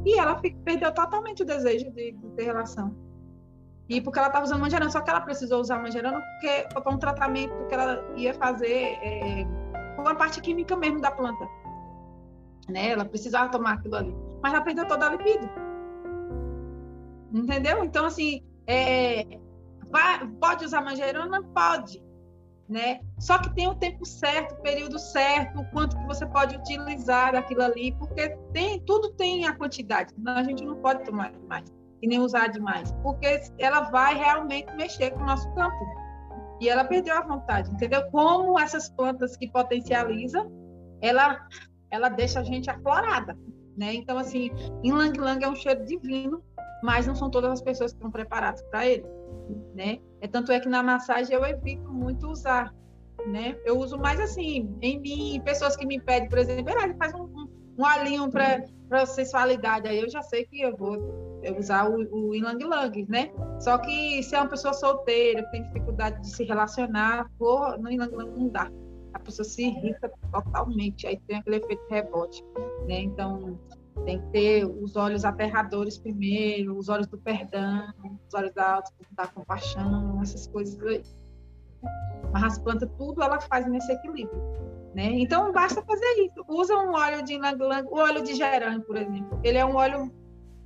E ela perdeu totalmente o desejo de, de ter relação. E porque ela estava usando manjerona, só que ela precisou usar manjerona porque foi um tratamento que ela ia fazer é, com a parte química mesmo da planta né? Ela precisava tomar aquilo ali, mas ela perdeu toda a libido. Entendeu? Então, assim, é, vai, pode usar manjerona? Pode, né? Só que tem o tempo certo, o período certo, o quanto que você pode utilizar daquilo ali, porque tem, tudo tem a quantidade, a gente não pode tomar demais e nem usar demais, porque ela vai realmente mexer com o nosso campo. E ela perdeu a vontade, entendeu? Como essas plantas que potencializam, ela ela deixa a gente aflorada, né? Então, assim, em Lang Lang é um cheiro divino, mas não são todas as pessoas que estão preparadas para ele, né? É tanto é que na massagem eu evito muito usar, né? Eu uso mais assim, em mim, pessoas que me pedem, por exemplo, ah, faz um, um, um alinho para sensualidade, aí eu já sei que eu vou usar o, o Ilang Lang, né? Só que se é uma pessoa solteira, que tem dificuldade de se relacionar, por, no Ilang Lang não dá a pessoa se irrita totalmente, aí tem aquele efeito rebote, né? Então, tem que ter os olhos aterradores primeiro, os olhos do perdão, os olhos da, da compaixão, essas coisas aí. Mas as plantas, tudo ela faz nesse equilíbrio. Né? Então, basta fazer isso. Usa um óleo de ylang o óleo de gerânio, por exemplo. Ele é um óleo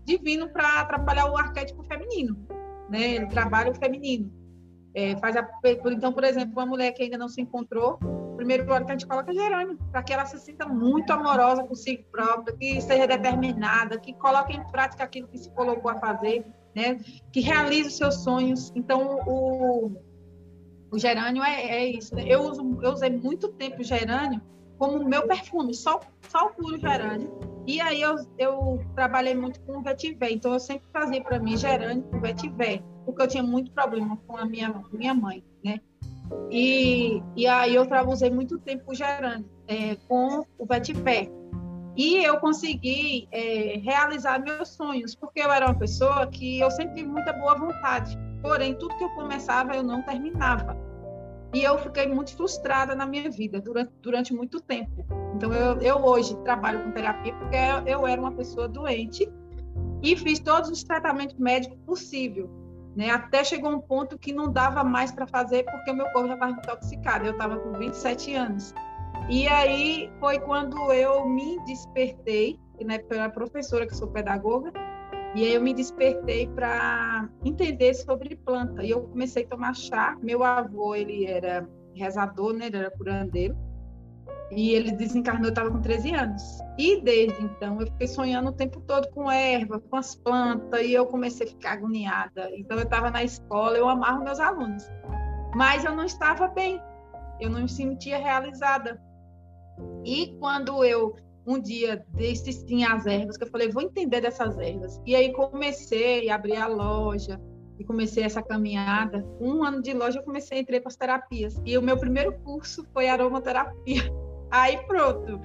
divino para atrapalhar o arquétipo feminino. Né? Ele trabalha o feminino. É, faz a, então, por exemplo, uma mulher que ainda não se encontrou, primeiro óleo que a gente coloca é gerânio, para que ela se sinta muito amorosa consigo própria, que seja determinada, que coloque em prática aquilo que se colocou a fazer, né? que realize os seus sonhos. Então, o, o gerânio é, é isso. Né? Eu, uso, eu usei muito tempo o gerânio como meu perfume, só, só o puro gerânio. E aí eu, eu trabalhei muito com vetiver, então eu sempre fazia para mim gerânio com vetiver, porque eu tinha muito problema com a minha, minha mãe, né? E, e aí eu usei muito tempo gerando é, com o Vetiver. E eu consegui é, realizar meus sonhos, porque eu era uma pessoa que eu sempre tive muita boa vontade. Porém, tudo que eu começava, eu não terminava. E eu fiquei muito frustrada na minha vida durante, durante muito tempo. Então, eu, eu hoje trabalho com terapia porque eu era uma pessoa doente e fiz todos os tratamentos médicos possíveis né? Até chegou um ponto que não dava mais para fazer porque o meu corpo já estava intoxicado. Eu estava com 27 anos. E aí foi quando eu me despertei, que eu era professora, que sou pedagoga, e aí eu me despertei para entender sobre planta. E eu comecei a tomar chá. Meu avô, ele era rezador, né? Ele era curandeiro. E ele desencarnou, eu estava com 13 anos. E desde então eu fiquei sonhando o tempo todo com erva, com as plantas, e eu comecei a ficar agoniada. Então eu estava na escola, eu amava meus alunos. Mas eu não estava bem, eu não me sentia realizada. E quando eu, um dia, desisti as ervas, que eu falei, vou entender dessas ervas. E aí comecei a abrir a loja, e comecei essa caminhada. Um ano de loja eu comecei a entrar para as terapias. E o meu primeiro curso foi aromaterapia. Aí pronto.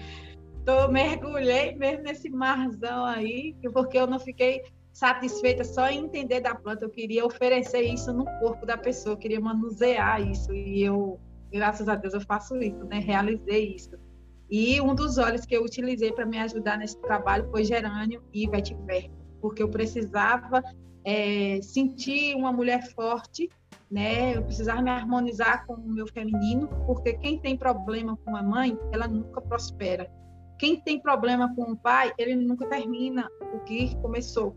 Tô, mergulhei mesmo nesse marzão aí, porque eu não fiquei satisfeita só em entender da planta, eu queria oferecer isso no corpo da pessoa, eu queria manusear isso e eu, graças a Deus, eu faço isso, né? Realizei isso. E um dos óleos que eu utilizei para me ajudar nesse trabalho foi gerânio e vetiver, porque eu precisava é, sentir uma mulher forte, né? Eu precisava me harmonizar com o meu feminino, porque quem tem problema com a mãe, ela nunca prospera. Quem tem problema com o pai, ele nunca termina o que começou,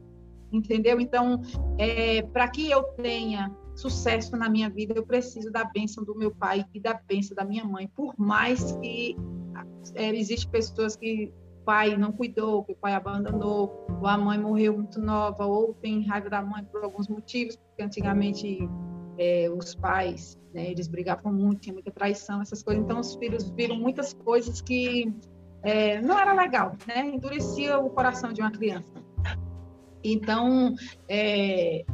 entendeu? Então, é, para que eu tenha sucesso na minha vida, eu preciso da bênção do meu pai e da bênção da minha mãe, por mais que é, existe pessoas que pai não cuidou, que o pai abandonou, ou a mãe morreu muito nova, ou tem raiva da mãe por alguns motivos, porque antigamente é, os pais, né, eles brigavam muito, tinha muita traição, essas coisas. Então, os filhos viram muitas coisas que é, não era legal, né? Endurecia o coração de uma criança. Então, é,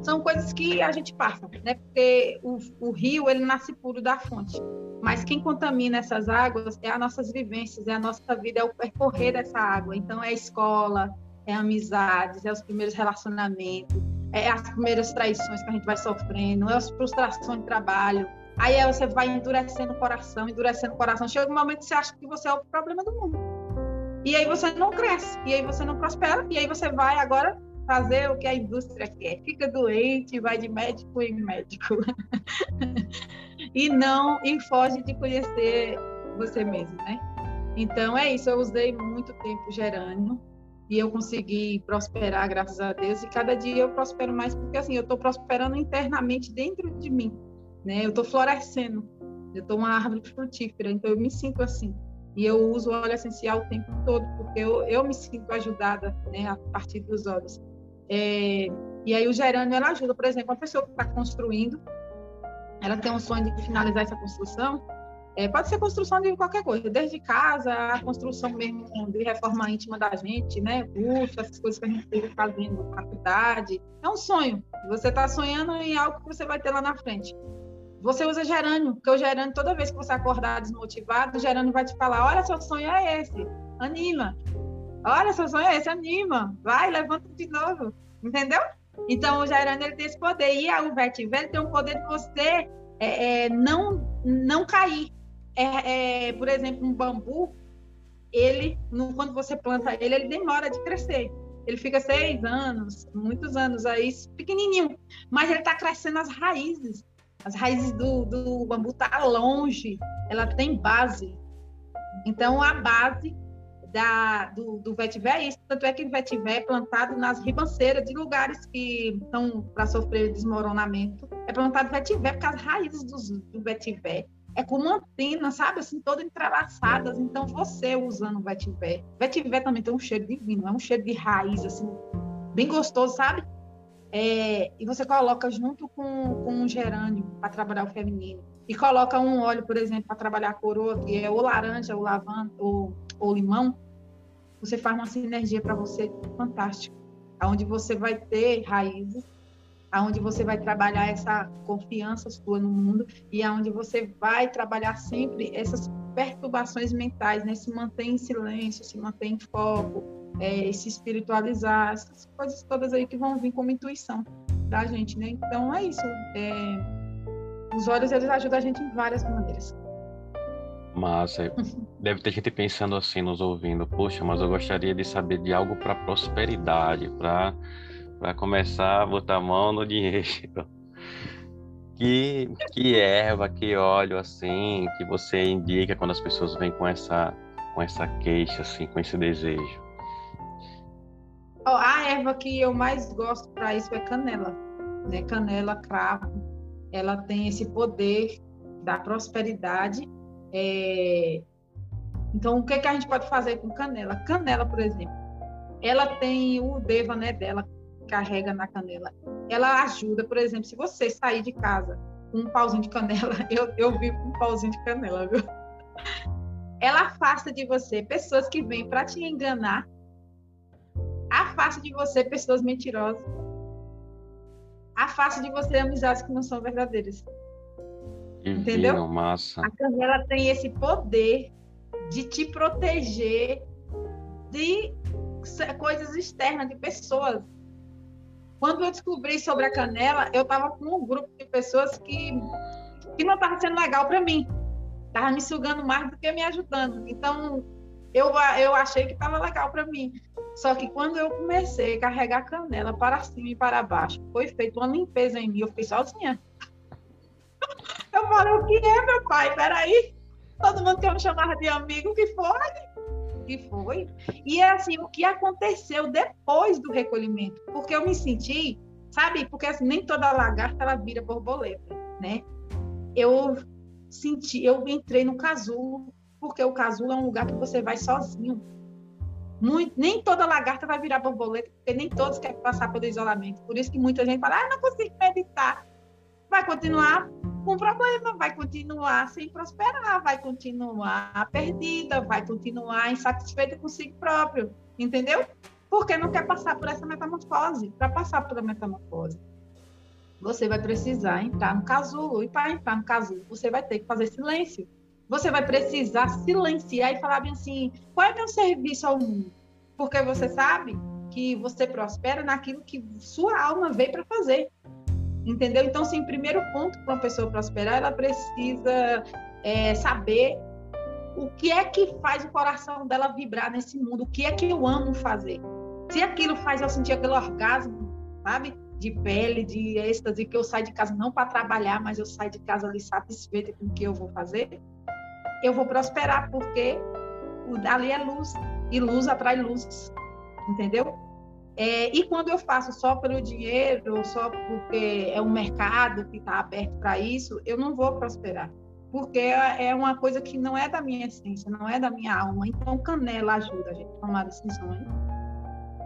são coisas que a gente passa, né? Porque o, o, rio, ele nasce puro da fonte. Mas quem contamina essas águas é as nossas vivências, é a nossa vida, é o percorrer dessa água. Então, é a escola, é amizades, é os primeiros relacionamentos, é as primeiras traições que a gente vai sofrendo, é as frustrações de trabalho. Aí você vai endurecendo o coração, endurecendo o coração. Chega um momento que você acha que você é o problema do mundo. E aí você não cresce, e aí você não prospera, e aí você vai agora fazer o que a indústria quer. Fica doente, vai de médico em médico. e não, e foge de conhecer você mesmo, né? Então é isso, eu usei muito tempo gerânio e eu consegui prosperar, graças a Deus, e cada dia eu prospero mais, porque assim, eu estou prosperando internamente dentro de mim, né? Eu estou florescendo, eu estou uma árvore frutífera, então eu me sinto assim. E eu uso o óleo essencial o tempo todo, porque eu, eu me sinto ajudada né, a partir dos óleos. É, e aí o gerânio ela ajuda, por exemplo, uma pessoa que está construindo, ela tem um sonho de finalizar essa construção, é, pode ser construção de qualquer coisa, desde casa, a construção mesmo de reforma íntima da gente, né? Curso, essas coisas que a gente teve fazendo, faculdade. É um sonho. Você está sonhando em algo que você vai ter lá na frente. Você usa gerânio, porque o gerânio, toda vez que você acordar desmotivado, o gerânio vai te falar: olha, seu sonho é esse, anima. Olha, seu sonho é esse, anima. Vai, levanta de novo. Entendeu? Então, o gerânio ele tem esse poder. E o vetiver tem o poder de você é, é, não, não cair é, é, por exemplo, um bambu, ele, no, quando você planta ele, ele demora de crescer. Ele fica seis anos, muitos anos aí, pequenininho, mas ele está crescendo as raízes. As raízes do, do bambu tá longe, ela tem base. Então, a base da, do, do vetiver é isso. Tanto é que o vetiver é plantado nas ribanceiras de lugares que estão para sofrer desmoronamento. É plantado vetiver, porque as raízes do, do vetiver é como antenas, sabe? Assim, todas entrelaçadas. Então, você usando o vetiver. Vetiver também tem um cheiro divino, é um cheiro de raiz, assim, bem gostoso, sabe? É, e você coloca junto com, com um gerânio para trabalhar o feminino. E coloca um óleo, por exemplo, para trabalhar a coroa, que é ou laranja, ou lavanda, ou, ou limão. Você faz uma sinergia para você fantástica. Onde você vai ter raízes aonde você vai trabalhar essa confiança sua no mundo e aonde você vai trabalhar sempre essas perturbações mentais, né? Se manter em silêncio, se manter em foco, é, se espiritualizar, essas coisas todas aí que vão vir como intuição da gente, né? Então é isso. É... Os olhos eles ajudam a gente em várias maneiras. Massa. Deve ter gente pensando assim, nos ouvindo. Poxa, mas eu gostaria de saber de algo para prosperidade, para para começar a botar a mão no dinheiro. Que, que erva, que óleo assim, que você indica quando as pessoas vêm com essa, com essa queixa, assim, com esse desejo? A erva que eu mais gosto para isso é canela, né? Canela, cravo, ela tem esse poder da prosperidade. É... Então, o que, que a gente pode fazer com canela? Canela, por exemplo, ela tem o deva né, dela, carrega na canela. Ela ajuda, por exemplo, se você sair de casa com um pauzinho de canela, eu, eu vivo com um pauzinho de canela, viu? Ela afasta de você pessoas que vêm para te enganar, afasta de você pessoas mentirosas, afasta de você amizades que não são verdadeiras. Entendeu? Massa. A canela tem esse poder de te proteger de coisas externas, de pessoas quando eu descobri sobre a canela, eu estava com um grupo de pessoas que, que não estava sendo legal para mim. Estava me sugando mais do que me ajudando. Então, eu, eu achei que estava legal para mim. Só que quando eu comecei a carregar a canela para cima e para baixo, foi feita uma limpeza em mim, eu fiquei sozinha. Eu falei, o que é, meu pai? Peraí. Todo mundo quer me chamar de amigo, o que foi? que foi. E é assim, o que aconteceu depois do recolhimento, porque eu me senti, sabe, porque assim, nem toda lagarta ela vira borboleta, né? Eu senti, eu entrei no casulo, porque o casulo é um lugar que você vai sozinho. Muito, nem toda lagarta vai virar borboleta, porque nem todos querem passar pelo isolamento. Por isso que muita gente fala, ah, não consigo meditar. Vai continuar com problema, vai continuar sem prosperar, vai continuar perdida, vai continuar insatisfeita consigo próprio, entendeu? Porque não quer passar por essa metamorfose. Para passar pela metamorfose, você vai precisar entrar no casulo, e para entrar no casulo, você vai ter que fazer silêncio. Você vai precisar silenciar e falar bem assim: qual é meu serviço ao mundo? Porque você sabe que você prospera naquilo que sua alma veio para fazer. Entendeu? Então, sim, primeiro ponto para uma pessoa prosperar, ela precisa é, saber o que é que faz o coração dela vibrar nesse mundo, o que é que eu amo fazer. Se aquilo faz eu sentir aquele orgasmo, sabe? De pele, de êxtase, que eu saio de casa não para trabalhar, mas eu saio de casa ali satisfeita com o que eu vou fazer, eu vou prosperar, porque ali é luz, e luz atrai luz, entendeu? É, e quando eu faço só pelo dinheiro, só porque é um mercado que está aberto para isso, eu não vou prosperar. Porque é, uma coisa que não é da minha essência, não é da minha alma. Então, canela ajuda a gente a tomar decisões.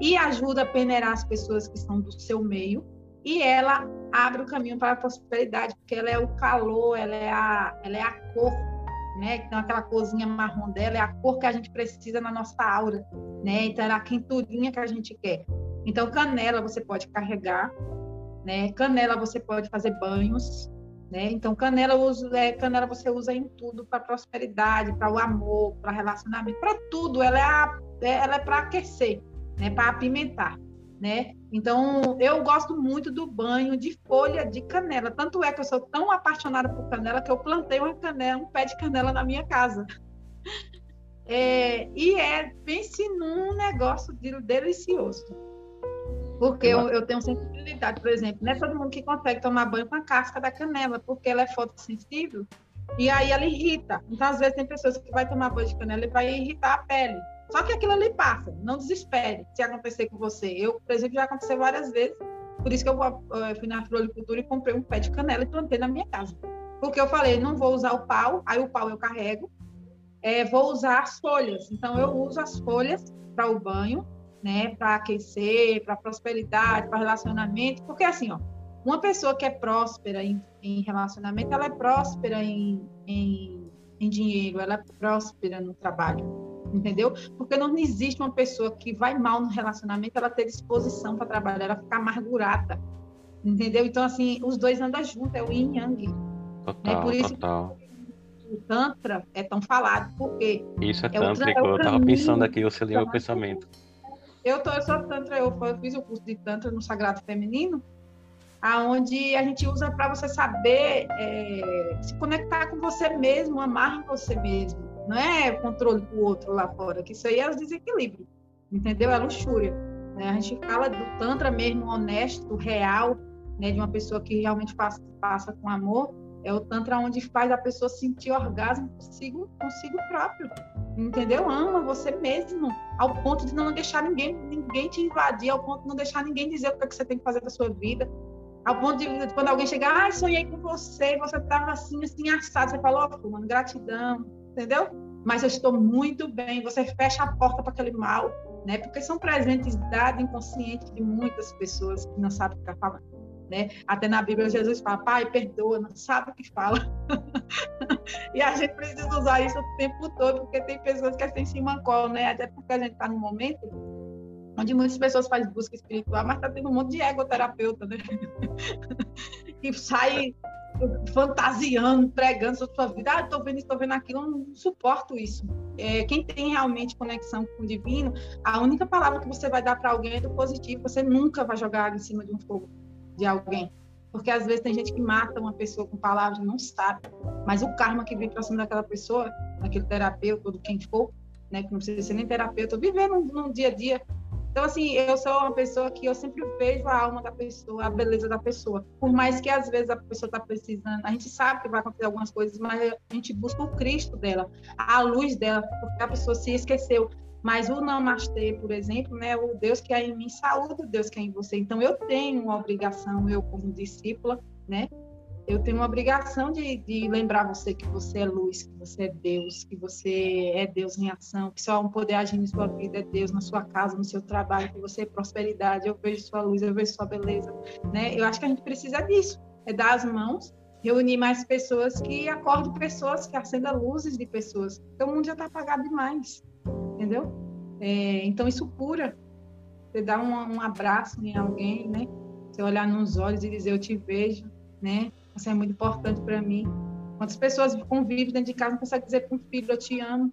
E ajuda a peneirar as pessoas que são do seu meio. E ela abre o caminho para a prosperidade, porque ela é o calor, ela é a, ela é a cor né? Então, aquela corzinha marrom dela é a cor que a gente precisa na nossa aura, né? Então, é a quinturinha que a gente quer. Então, canela você pode carregar, né? Canela você pode fazer banhos, né? Então, canela, uso, é, canela você usa em tudo para prosperidade, para o amor, para relacionamento, para tudo. Ela é, é, ela é para aquecer, né? Para apimentar né? Então, eu gosto muito do banho de folha de canela. Tanto é que eu sou tão apaixonada por canela que eu plantei uma canela, um pé de canela na minha casa. É, e é, pense num negócio delicioso. Porque eu, eu, tenho sensibilidade, por exemplo, não é todo mundo que consegue tomar banho com a casca da canela, porque ela é fotossensível e aí ela irrita. Então, às vezes, tem pessoas que vai tomar banho de canela e vai irritar a pele. Só que aquilo ali passa, não desespere se acontecer com você. Eu, por exemplo, já aconteceu várias vezes, por isso que eu, eu fui na floricultura e comprei um pé de canela e plantei na minha casa. Porque eu falei, não vou usar o pau, aí o pau eu carrego, é, vou usar as folhas. Então, eu uso as folhas para o banho, né, para aquecer, para prosperidade, para relacionamento, porque assim, ó, uma pessoa que é próspera em, em relacionamento, ela é próspera em, em, em dinheiro, ela é próspera no trabalho entendeu? Porque não existe uma pessoa que vai mal no relacionamento, ela ter disposição para trabalhar, ela ficar amargurada, entendeu? Então, assim, os dois andam juntos, é o yin yang. Total, é por isso total. Que o Tantra é tão falado, porque... Isso é, é tântrico, é eu estava pensando aqui, você leu o pensamento. Eu, tô, eu sou Tantra, eu, fiz o curso de Tantra no Sagrado Feminino, aonde a gente usa para você saber é, se conectar com você mesmo, amar você mesmo, não é controle do outro lá fora, que isso aí é o desequilíbrio, entendeu? É luxúria. Né? A gente fala do Tantra mesmo honesto, real, né? de uma pessoa que realmente passa, passa com amor, é o Tantra onde faz a pessoa sentir orgasmo consigo, consigo próprio, entendeu? Ama você mesmo, ao ponto de não deixar ninguém, ninguém te invadir, ao ponto de não deixar ninguém dizer o que, é que você tem que fazer da sua vida, ao ponto de quando alguém chegar, ah, sonhei com você, você estava assim, assim, assado, você falou, oh, mano, gratidão, entendeu? Mas eu estou muito bem. Você fecha a porta para aquele mal, né? Porque são presentes dados inconscientes de muitas pessoas que não sabem o que está falando. Né? Até na Bíblia Jesus fala, pai, perdoa, não sabe o que fala. e a gente precisa usar isso o tempo todo, porque tem pessoas que assim se mancou, né? Até porque a gente está num momento onde muitas pessoas fazem busca espiritual, mas está tendo um monte de egoterapeuta, né? que sai fantasiando, pregando sobre sua vida. Ah, estou vendo estou vendo aquilo, eu não suporto isso. é, quem tem realmente conexão com o divino, a única palavra que você vai dar para alguém é do positivo. Você nunca vai jogar água em cima de um fogo de alguém. Porque às vezes tem gente que mata uma pessoa com palavras não sabe. Mas o karma que vem para cima daquela pessoa, daquele terapeuta ou de quem for, né, que não precisa ser nem terapeuta, viver no, no dia a dia, então, assim, eu sou uma pessoa que eu sempre vejo a alma da pessoa, a beleza da pessoa. Por mais que às vezes a pessoa está precisando, a gente sabe que vai acontecer algumas coisas, mas a gente busca o Cristo dela, a luz dela, porque a pessoa se esqueceu. Mas o Namastê, por exemplo, né, o Deus que é em mim saúda o Deus que é em você. Então, eu tenho uma obrigação, eu como discípula, né, eu tenho uma obrigação de, de, lembrar você que você é luz, que você é Deus, que você é Deus em ação, que só um poder agir em sua vida é Deus, na sua casa, no seu trabalho, que você é prosperidade, eu vejo sua luz, eu vejo sua beleza, né? Eu acho que a gente precisa disso, é dar as mãos, reunir mais pessoas que acordem pessoas, que acendam luzes de pessoas, porque o mundo já está apagado demais, entendeu? É, então isso cura, você dá um, um abraço em alguém, né? Você olhar nos olhos e dizer eu te vejo, né? Isso é muito importante para mim. Quantas pessoas convivem dentro de casa não conseguem dizer para um filho, eu te amo,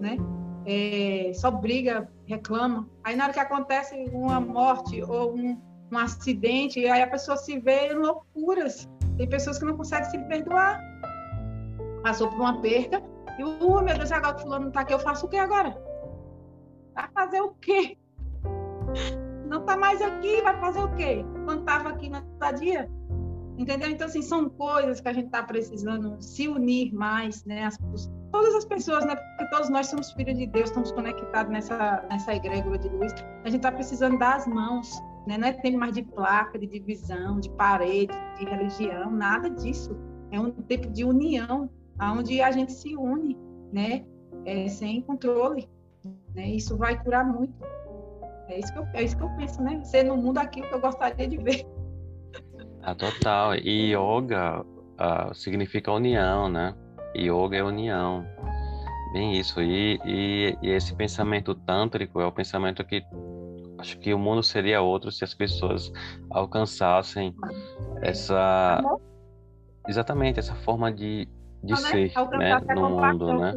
né? É, só briga, reclama. Aí na hora que acontece uma morte ou um, um acidente, aí a pessoa se vê em loucuras. Tem pessoas que não conseguem se perdoar. Passou por uma perda e, uh, meu Deus, agora que fulano não está aqui, eu faço o que agora? Vai fazer o quê? Não está mais aqui, vai fazer o quê? Quando estava aqui na estadia, Entendeu? Então, assim, são coisas que a gente está precisando se unir mais, né? As, todas as pessoas, né? Porque todos nós somos filhos de Deus, estamos conectados nessa, nessa egrégora de luz. A gente está precisando dar as mãos, né? Não é tempo mais de placa, de divisão, de parede, de religião, nada disso. É um tempo de união, onde a gente se une, né? É, sem controle. Né? Isso vai curar muito. É isso, que eu, é isso que eu penso, né? Ser no mundo aquilo que eu gostaria de ver. Ah, total. E yoga uh, significa união, né? Yoga é união. Bem isso. E, e, e, esse pensamento tântrico é o pensamento que acho que o mundo seria outro se as pessoas alcançassem essa exatamente essa forma de, de então, ser né, no mundo, né?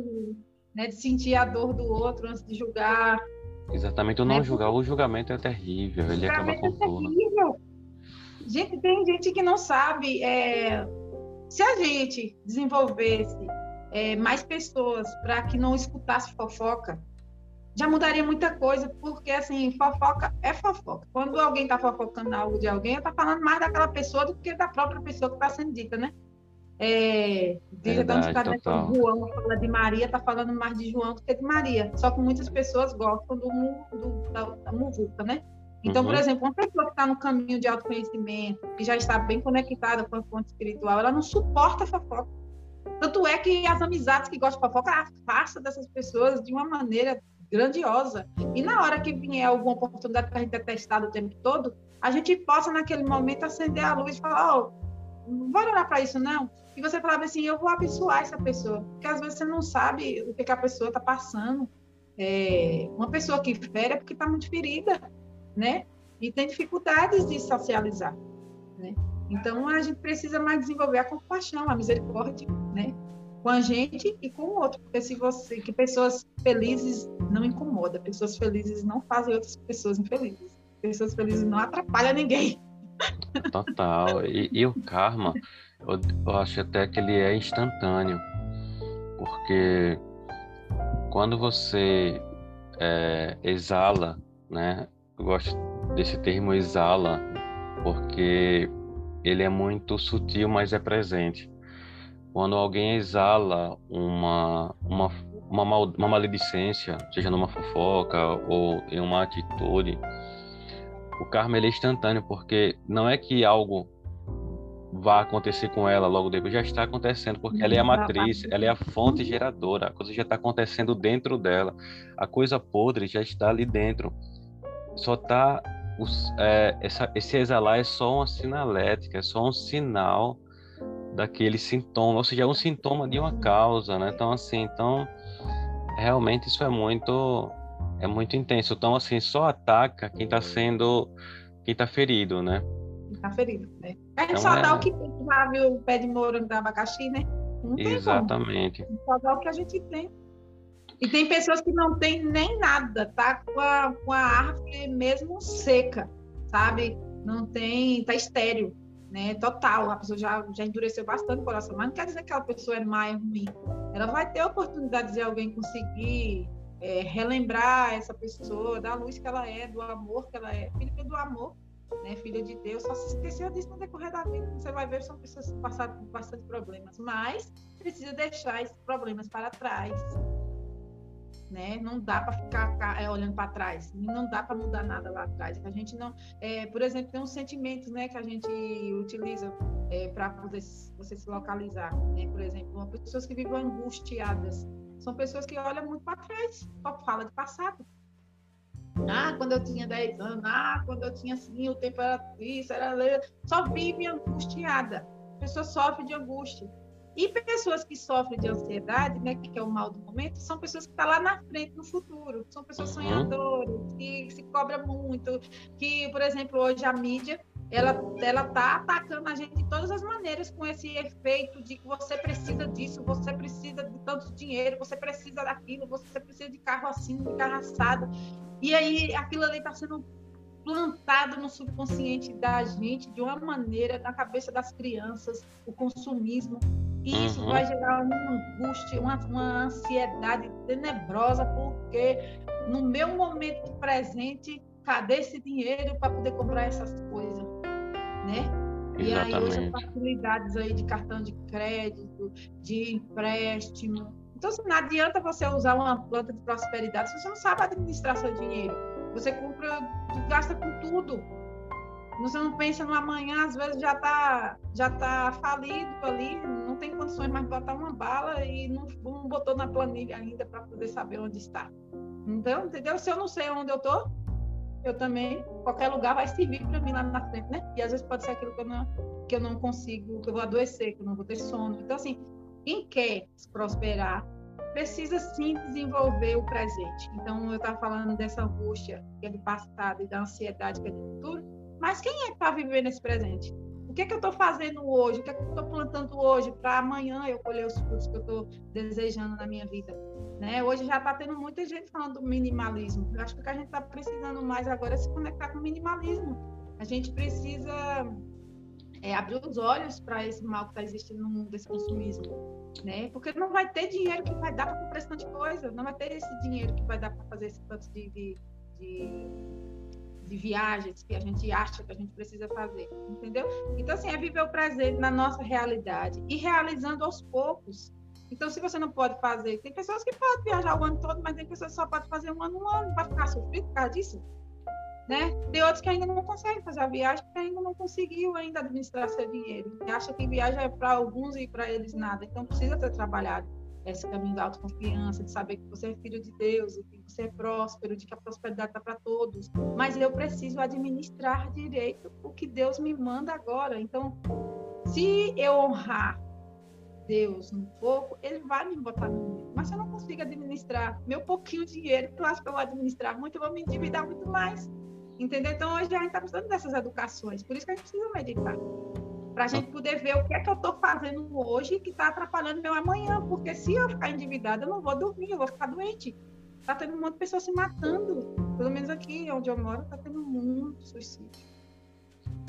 né? De sentir a dor do outro antes de julgar. Exatamente, o não né? julgar. O julgamento é terrível, ele acaba com é tudo. Terrível. Gente, tem gente que não sabe. É, se a gente desenvolvesse é, mais pessoas para que não escutasse fofoca, já mudaria muita coisa, porque assim, fofoca é fofoca. Quando alguém está fofocando algo de alguém, está falando mais daquela pessoa do que da própria pessoa que está sendo dita, né? É, Verdade, então, João fala de Maria, está falando mais de João do que de Maria. Só que muitas pessoas gostam do, do da, da muvuca, né? Então, uhum. por exemplo, uma pessoa que está no caminho de autoconhecimento, que já está bem conectada com a fonte espiritual, ela não suporta fofoca. Tanto é que as amizades que gostam de fofoca afasta dessas pessoas de uma maneira grandiosa. E na hora que vier alguma oportunidade para a gente é testado o tempo todo, a gente possa, naquele momento, acender a luz e falar: Ó, oh, não vai olhar para isso, não. E você falava assim: eu vou abençoar essa pessoa. Porque às vezes você não sabe o que, que a pessoa está passando. É, uma pessoa que fere é porque está muito ferida né? E tem dificuldades de socializar, né? Então a gente precisa mais desenvolver a compaixão, a misericórdia, né? Com a gente e com o outro, porque se você, que pessoas felizes não incomoda, pessoas felizes não fazem outras pessoas infelizes, pessoas felizes não atrapalham ninguém. Total. E, e o karma, eu, eu acho até que ele é instantâneo, porque quando você é, exala, né, eu gosto desse termo exala, porque ele é muito sutil, mas é presente. Quando alguém exala uma, uma, uma, mal, uma maledicência, seja numa fofoca ou em uma atitude, o karma ele é instantâneo, porque não é que algo vá acontecer com ela logo depois, já está acontecendo, porque ela é a matriz, ela é a fonte geradora, a coisa já está acontecendo dentro dela, a coisa podre já está ali dentro só tá os, é, essa, esse exalar é só uma sinalética, é só um sinal daquele sintoma, ou seja, é um sintoma de uma causa, né? Então assim, então realmente isso é muito é muito intenso. Então assim, só ataca quem está sendo quem está ferido, né? Está ferido, né? A gente então, só é... dá o que tem, já viu o pé de morango da abacaxi, né? Exatamente. Só dá o que a gente tem. E tem pessoas que não tem nem nada, tá com a, com a árvore mesmo seca, sabe? Não tem, tá estéreo, né? Total. A pessoa já, já endureceu bastante o coração, mas não quer dizer que aquela pessoa é má, é ruim. Ela vai ter a oportunidade de alguém conseguir é, relembrar essa pessoa da luz que ela é, do amor que ela é, filha do amor, né? Filha de Deus. Só se esqueceu disso no decorrer da vida. Você vai ver, são pessoas que passaram por bastante problemas, mas precisa deixar esses problemas para trás né? Não dá para ficar é, olhando para trás, não dá para mudar nada lá atrás. A gente não, é, por exemplo, tem uns sentimentos, né, que a gente utiliza é, para poder você se localizar, né? Por exemplo, pessoas que vivem angustiadas são pessoas que olham muito para trás, só fala de passado. Ah, quando eu tinha 10 anos, ah, quando eu tinha assim, o tempo era isso, era só vive angustiada. A pessoa sofre de angústia. E pessoas que sofrem de ansiedade, né, que é o mal do momento, são pessoas que estão tá lá na frente, no futuro. São pessoas uhum. sonhadoras, que se cobram muito, que, por exemplo, hoje a mídia, ela ela tá atacando a gente de todas as maneiras com esse efeito de que você precisa disso, você precisa de tanto dinheiro, você precisa daquilo, você precisa de carro assim, de carro assado. E aí aquilo ali está sendo plantado no subconsciente da gente de uma maneira na cabeça das crianças, o consumismo, e isso uhum. vai gerar uma angústia, uma, uma ansiedade tenebrosa, porque no meu momento presente, cadê esse dinheiro para poder comprar essas coisas, né? Exatamente. E aí hoje facilidades aí de cartão de crédito, de empréstimo. Então, assim, não adianta você usar uma planta de prosperidade se você não sabe administrar seu dinheiro. Você compra, gasta com tudo. Você não pensa no amanhã, às vezes já está já tá falido ali, não tem condições mais de botar uma bala e não, não botou na planilha ainda para poder saber onde está. Então, entendeu? Se eu não sei onde eu estou, eu também, qualquer lugar vai servir para mim lá na frente, né? E às vezes pode ser aquilo que eu não, que eu não consigo, que eu vou adoecer, que eu não vou ter sono. Então, assim, quem quer prosperar precisa sim desenvolver o presente. Então, eu estava falando dessa angústia que é do passado e da ansiedade que é do futuro, mas quem é que está vivendo esse presente? O que, é que eu estou fazendo hoje? O que, é que eu estou plantando hoje para amanhã eu colher os frutos que eu estou desejando na minha vida? Né? Hoje já está tendo muita gente falando do minimalismo. Eu acho que o que a gente está precisando mais agora é se conectar com o minimalismo. A gente precisa é, abrir os olhos para esse mal que está existindo no mundo desse consumismo, né? Porque não vai ter dinheiro que vai dar para comprar esse tanto de coisa, não vai ter esse dinheiro que vai dar para fazer esse tanto de, de, de, viagens que a gente acha que a gente precisa fazer, entendeu? Então assim é viver o presente na nossa realidade e realizando aos poucos. Então, se você não pode fazer, tem pessoas que podem viajar o ano todo, mas tem pessoas que só podem fazer um ano, um ano, vai ficar sofrido por causa disso né? Tem outros que ainda não conseguem fazer a viagem, porque ainda não conseguiu ainda administrar seu dinheiro. E acha que viagem é para alguns e para eles nada. Então precisa ter trabalhado esse caminho da autoconfiança, de saber que você é filho de Deus, que você é próspero, de que a prosperidade está para todos. Mas eu preciso administrar direito o que Deus me manda agora. Então, se eu honrar Deus um pouco, ele vai me botar no muito. Mas se eu não consigo administrar meu pouquinho dinheiro, que eu acho que eu vou administrar muito, eu vou me endividar muito mais. Entendeu? Então, hoje a gente está precisando dessas educações. Por isso que a gente precisa meditar. Para a gente poder ver o que é que eu estou fazendo hoje que está atrapalhando meu amanhã. Porque se eu ficar endividada, eu não vou dormir, eu vou ficar doente. Está tendo um monte de pessoas se matando. Pelo menos aqui onde eu moro, está tendo muito suicídio.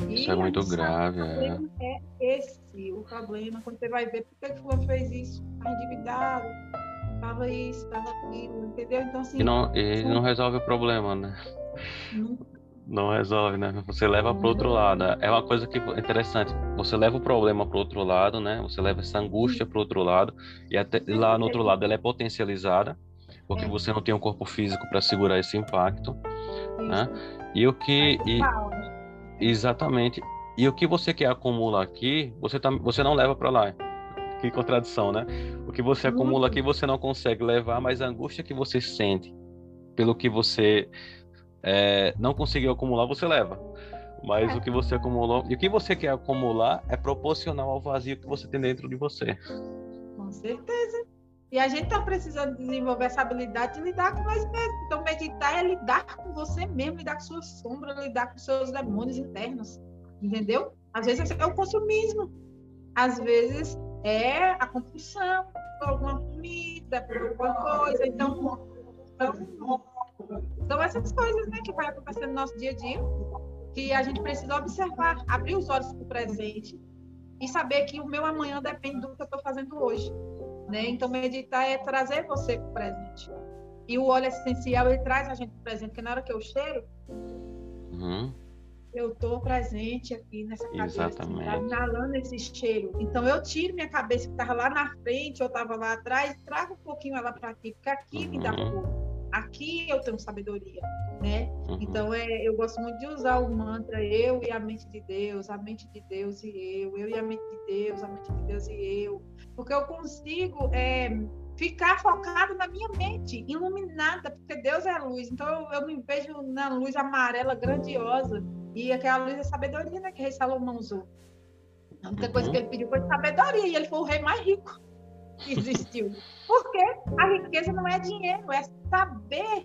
E isso é muito grave. O problema é. é esse o problema. Quando você vai ver por que o fulano fez isso, está endividado, estava isso, estava aquilo, entendeu? Então, assim. E não, e não resolve o problema, né? Não não resolve, né? Você leva para outro lado. É uma coisa que é interessante. Você leva o problema para outro lado, né? Você leva essa angústia para outro lado e até lá no outro lado ela é potencializada, porque é. você não tem um corpo físico para segurar esse impacto, né? E o que e, exatamente. E o que você quer acumular aqui, você tá, você não leva para lá. Que contradição, né? O que você acumula aqui você não consegue levar, mas a angústia que você sente pelo que você é, não conseguiu acumular, você leva. Mas é. o que você acumulou e o que você quer acumular é proporcional ao vazio que você tem dentro de você. Com certeza. E a gente está precisando desenvolver essa habilidade de lidar com nós mesmos. Então, meditar é lidar com você mesmo, lidar com sua sombra, lidar com seus demônios internos. Entendeu? Às vezes é o consumismo. Às vezes é a compulsão por alguma comida fazer alguma coisa. Então, então, são essas coisas né, que vai acontecendo no nosso dia a dia, que a gente precisa observar, abrir os olhos para o presente e saber que o meu amanhã depende do que eu estou fazendo hoje. Né? Então, meditar é trazer você para o presente. E o óleo essencial, ele traz a gente para o presente, porque na hora que eu cheiro, uhum. eu estou presente aqui nessa cabeça, assim, tá Exatamente. inalando esse cheiro. Então, eu tiro minha cabeça que estava lá na frente, eu estava lá atrás, trago um pouquinho ela para aqui, porque aqui uhum. me dá uhum. Aqui eu tenho sabedoria, né? Uhum. Então é, eu gosto muito de usar o mantra eu e a mente de Deus, a mente de Deus e eu, eu e a mente de Deus, a mente de Deus e eu, porque eu consigo é, ficar focado na minha mente, iluminada, porque Deus é luz. Então eu, eu me vejo na luz amarela grandiosa e aquela luz é sabedoria, né? Que o rei Salomão usou. A única uhum. coisa que ele pediu foi sabedoria e ele foi o rei mais rico existiu. Porque a riqueza não é dinheiro, é saber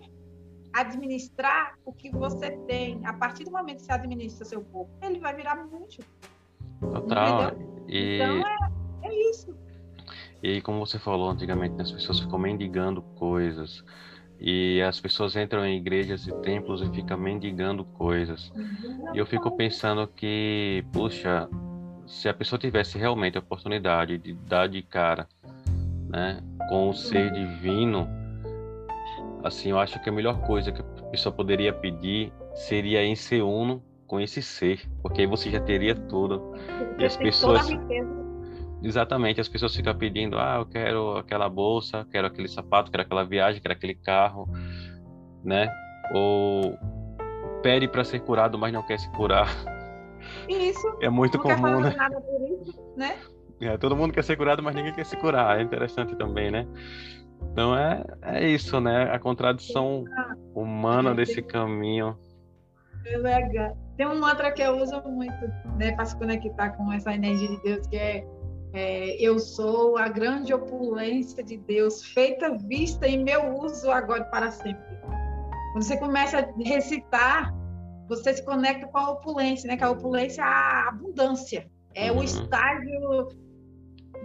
administrar o que você tem. A partir do momento que você administra seu corpo, ele vai virar muito. Total. E... Então é, é isso. E como você falou antigamente, as pessoas ficam mendigando coisas. E as pessoas entram em igrejas e templos e ficam mendigando coisas. E eu fico pensando que, puxa, se a pessoa tivesse realmente a oportunidade de dar de cara né, com o ser divino, assim, eu acho que a melhor coisa que a pessoa poderia pedir seria em ser uno com esse ser, porque aí você já teria tudo. E as pessoas Exatamente, as pessoas ficam pedindo, ah, eu quero aquela bolsa, quero aquele sapato, quero aquela viagem, quero aquele carro, né? Ou pede para ser curado, mas não quer se curar. Isso. É muito comum, né? Isso, né? É, todo mundo quer ser curado, mas ninguém quer se curar. É interessante também, né? Então é, é isso, né? A contradição humana desse caminho. É legal. Tem um mantra que eu uso muito, né, para se conectar com essa energia de Deus, que é, é, eu sou a grande opulência de Deus, feita, vista em meu uso agora e para sempre. Quando você começa a recitar, você se conecta com a opulência, né? Que a opulência é a abundância, é uhum. o estágio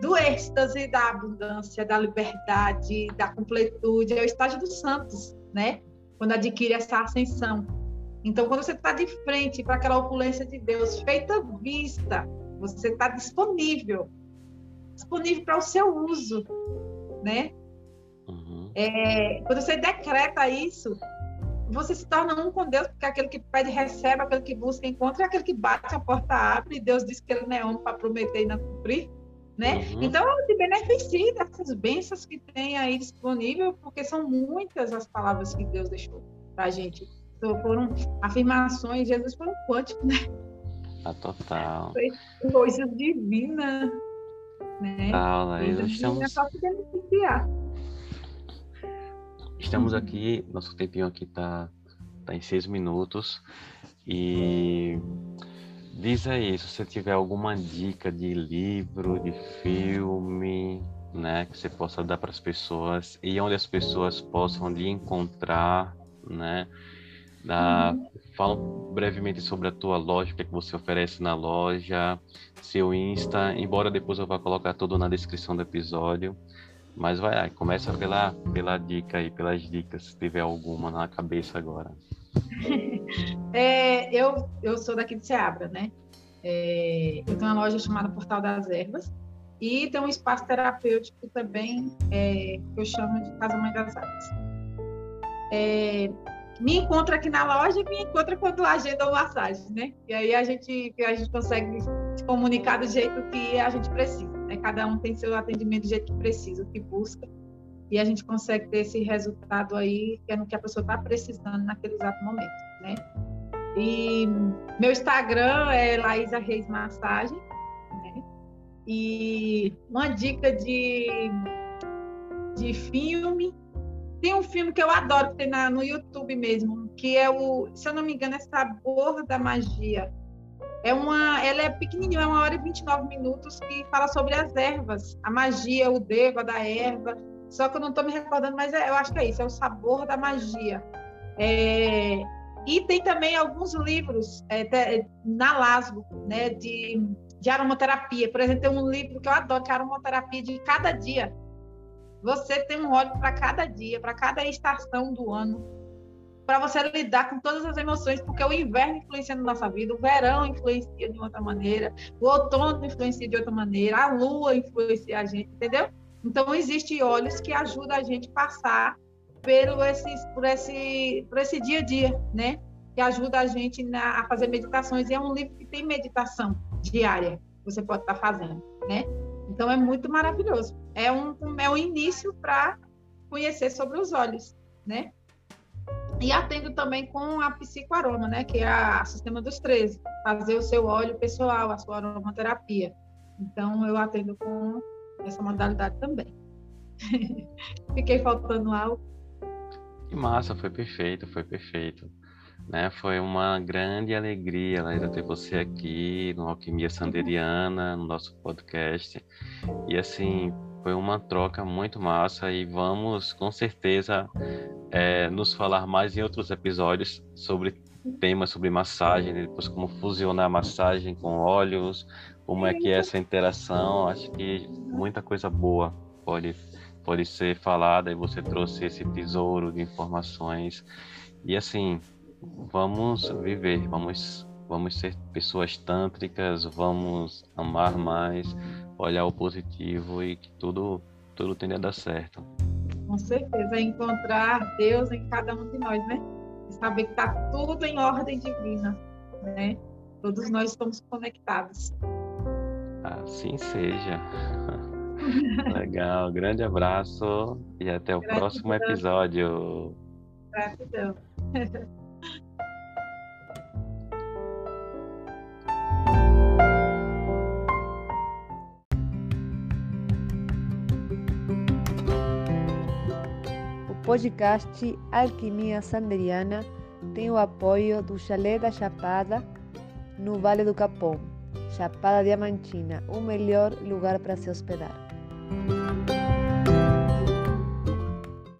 do êxtase, da abundância, da liberdade, da completude, é o estágio dos santos, né? Quando adquire essa ascensão. Então, quando você está de frente para aquela opulência de Deus, feita vista, você está disponível, disponível para o seu uso, né? Uhum. É, quando você decreta isso, você se torna um com Deus, porque aquele que pede recebe, aquele que busca encontra, e aquele que bate a porta abre, e Deus diz que ele não é homem para prometer e não cumprir né? Uhum. Então, se beneficie dessas bênçãos que tem aí disponível, porque são muitas as palavras que Deus deixou para a gente. Então, foram afirmações, Jesus foi um quântico, né? Ah, total. Foi coisa divina, né? Total, coisa estamos... divina só se beneficiar. Estamos aqui, nosso tempinho aqui tá, tá em seis minutos e Diz aí, se você tiver alguma dica de livro, de filme, né, que você possa dar para as pessoas e onde as pessoas possam lhe encontrar, né? Da, uhum. Fala brevemente sobre a tua loja, o que, é que você oferece na loja, seu Insta, embora depois eu vá colocar tudo na descrição do episódio. Mas vai aí, começa pela, pela dica aí, pelas dicas, se tiver alguma na cabeça agora. É, eu, eu sou daqui de Seabra, né? É, eu tenho uma loja chamada Portal das Ervas e tem um espaço terapêutico também é, que eu chamo de Casa Mãe das Artes. É, me encontra aqui na loja e me encontra quando agenda uma massagem, né? E aí a gente, a gente consegue se comunicar do jeito que a gente precisa, né? Cada um tem seu atendimento do jeito que precisa, que busca e a gente consegue ter esse resultado aí, que é no que a pessoa está precisando naquele exato momento, né? E meu Instagram é Laísa Reis Massagem, né? E uma dica de, de filme. Tem um filme que eu adoro, que tem na, no YouTube mesmo, que é o, se eu não me engano, é Sabor da Magia. É uma, ela é pequenininha, é uma hora e 29 minutos, que fala sobre as ervas, a magia, o deva da erva, só que eu não estou me recordando, mas é, eu acho que é isso, é o sabor da magia. É, e tem também alguns livros é, na Lasgo, né, de, de aromaterapia. Por exemplo, tem um livro que eu adoro, que é aromaterapia de cada dia. Você tem um óleo para cada dia, para cada estação do ano, para você lidar com todas as emoções, porque o inverno influencia na nossa vida, o verão influencia de outra maneira, o outono influencia de outra maneira, a lua influencia a gente, entendeu? Então, existem óleos que ajudam a gente a passar pelo esse, por, esse, por esse dia a dia, né? Que ajuda a gente na, a fazer meditações. E é um livro que tem meditação diária, que você pode estar fazendo, né? Então, é muito maravilhoso. É um, é um início para conhecer sobre os olhos, né? E atendo também com a psicoaroma, né? Que é a sistema dos 13. Fazer o seu óleo pessoal, a sua aromaterapia. Então, eu atendo com essa modalidade também. Fiquei faltando algo. Que massa, foi perfeito, foi perfeito. Né? Foi uma grande alegria, Laísa, ter você aqui no Alquimia Sanderiana, no nosso podcast. E assim, foi uma troca muito massa e vamos com certeza é, nos falar mais em outros episódios sobre temas sobre massagem, depois como fusionar a massagem com óleos, como é que é essa interação. Acho que muita coisa boa pode, pode ser falada e você trouxe esse tesouro de informações. E assim, vamos viver, vamos, vamos ser pessoas tântricas, vamos amar mais, olhar o positivo e que tudo, tudo tende a dar certo. Com certeza, encontrar Deus em cada um de nós, né? saber que está tudo em ordem divina, né? Todos nós estamos conectados. Assim seja. Legal, grande abraço e até o Gratidão. próximo episódio. Gratidão. O podcast Alquimia Sanderiana tem o apoio do Chalé da Chapada, no Vale do Capão. Chapada Diamantina, o melhor lugar para se hospedar.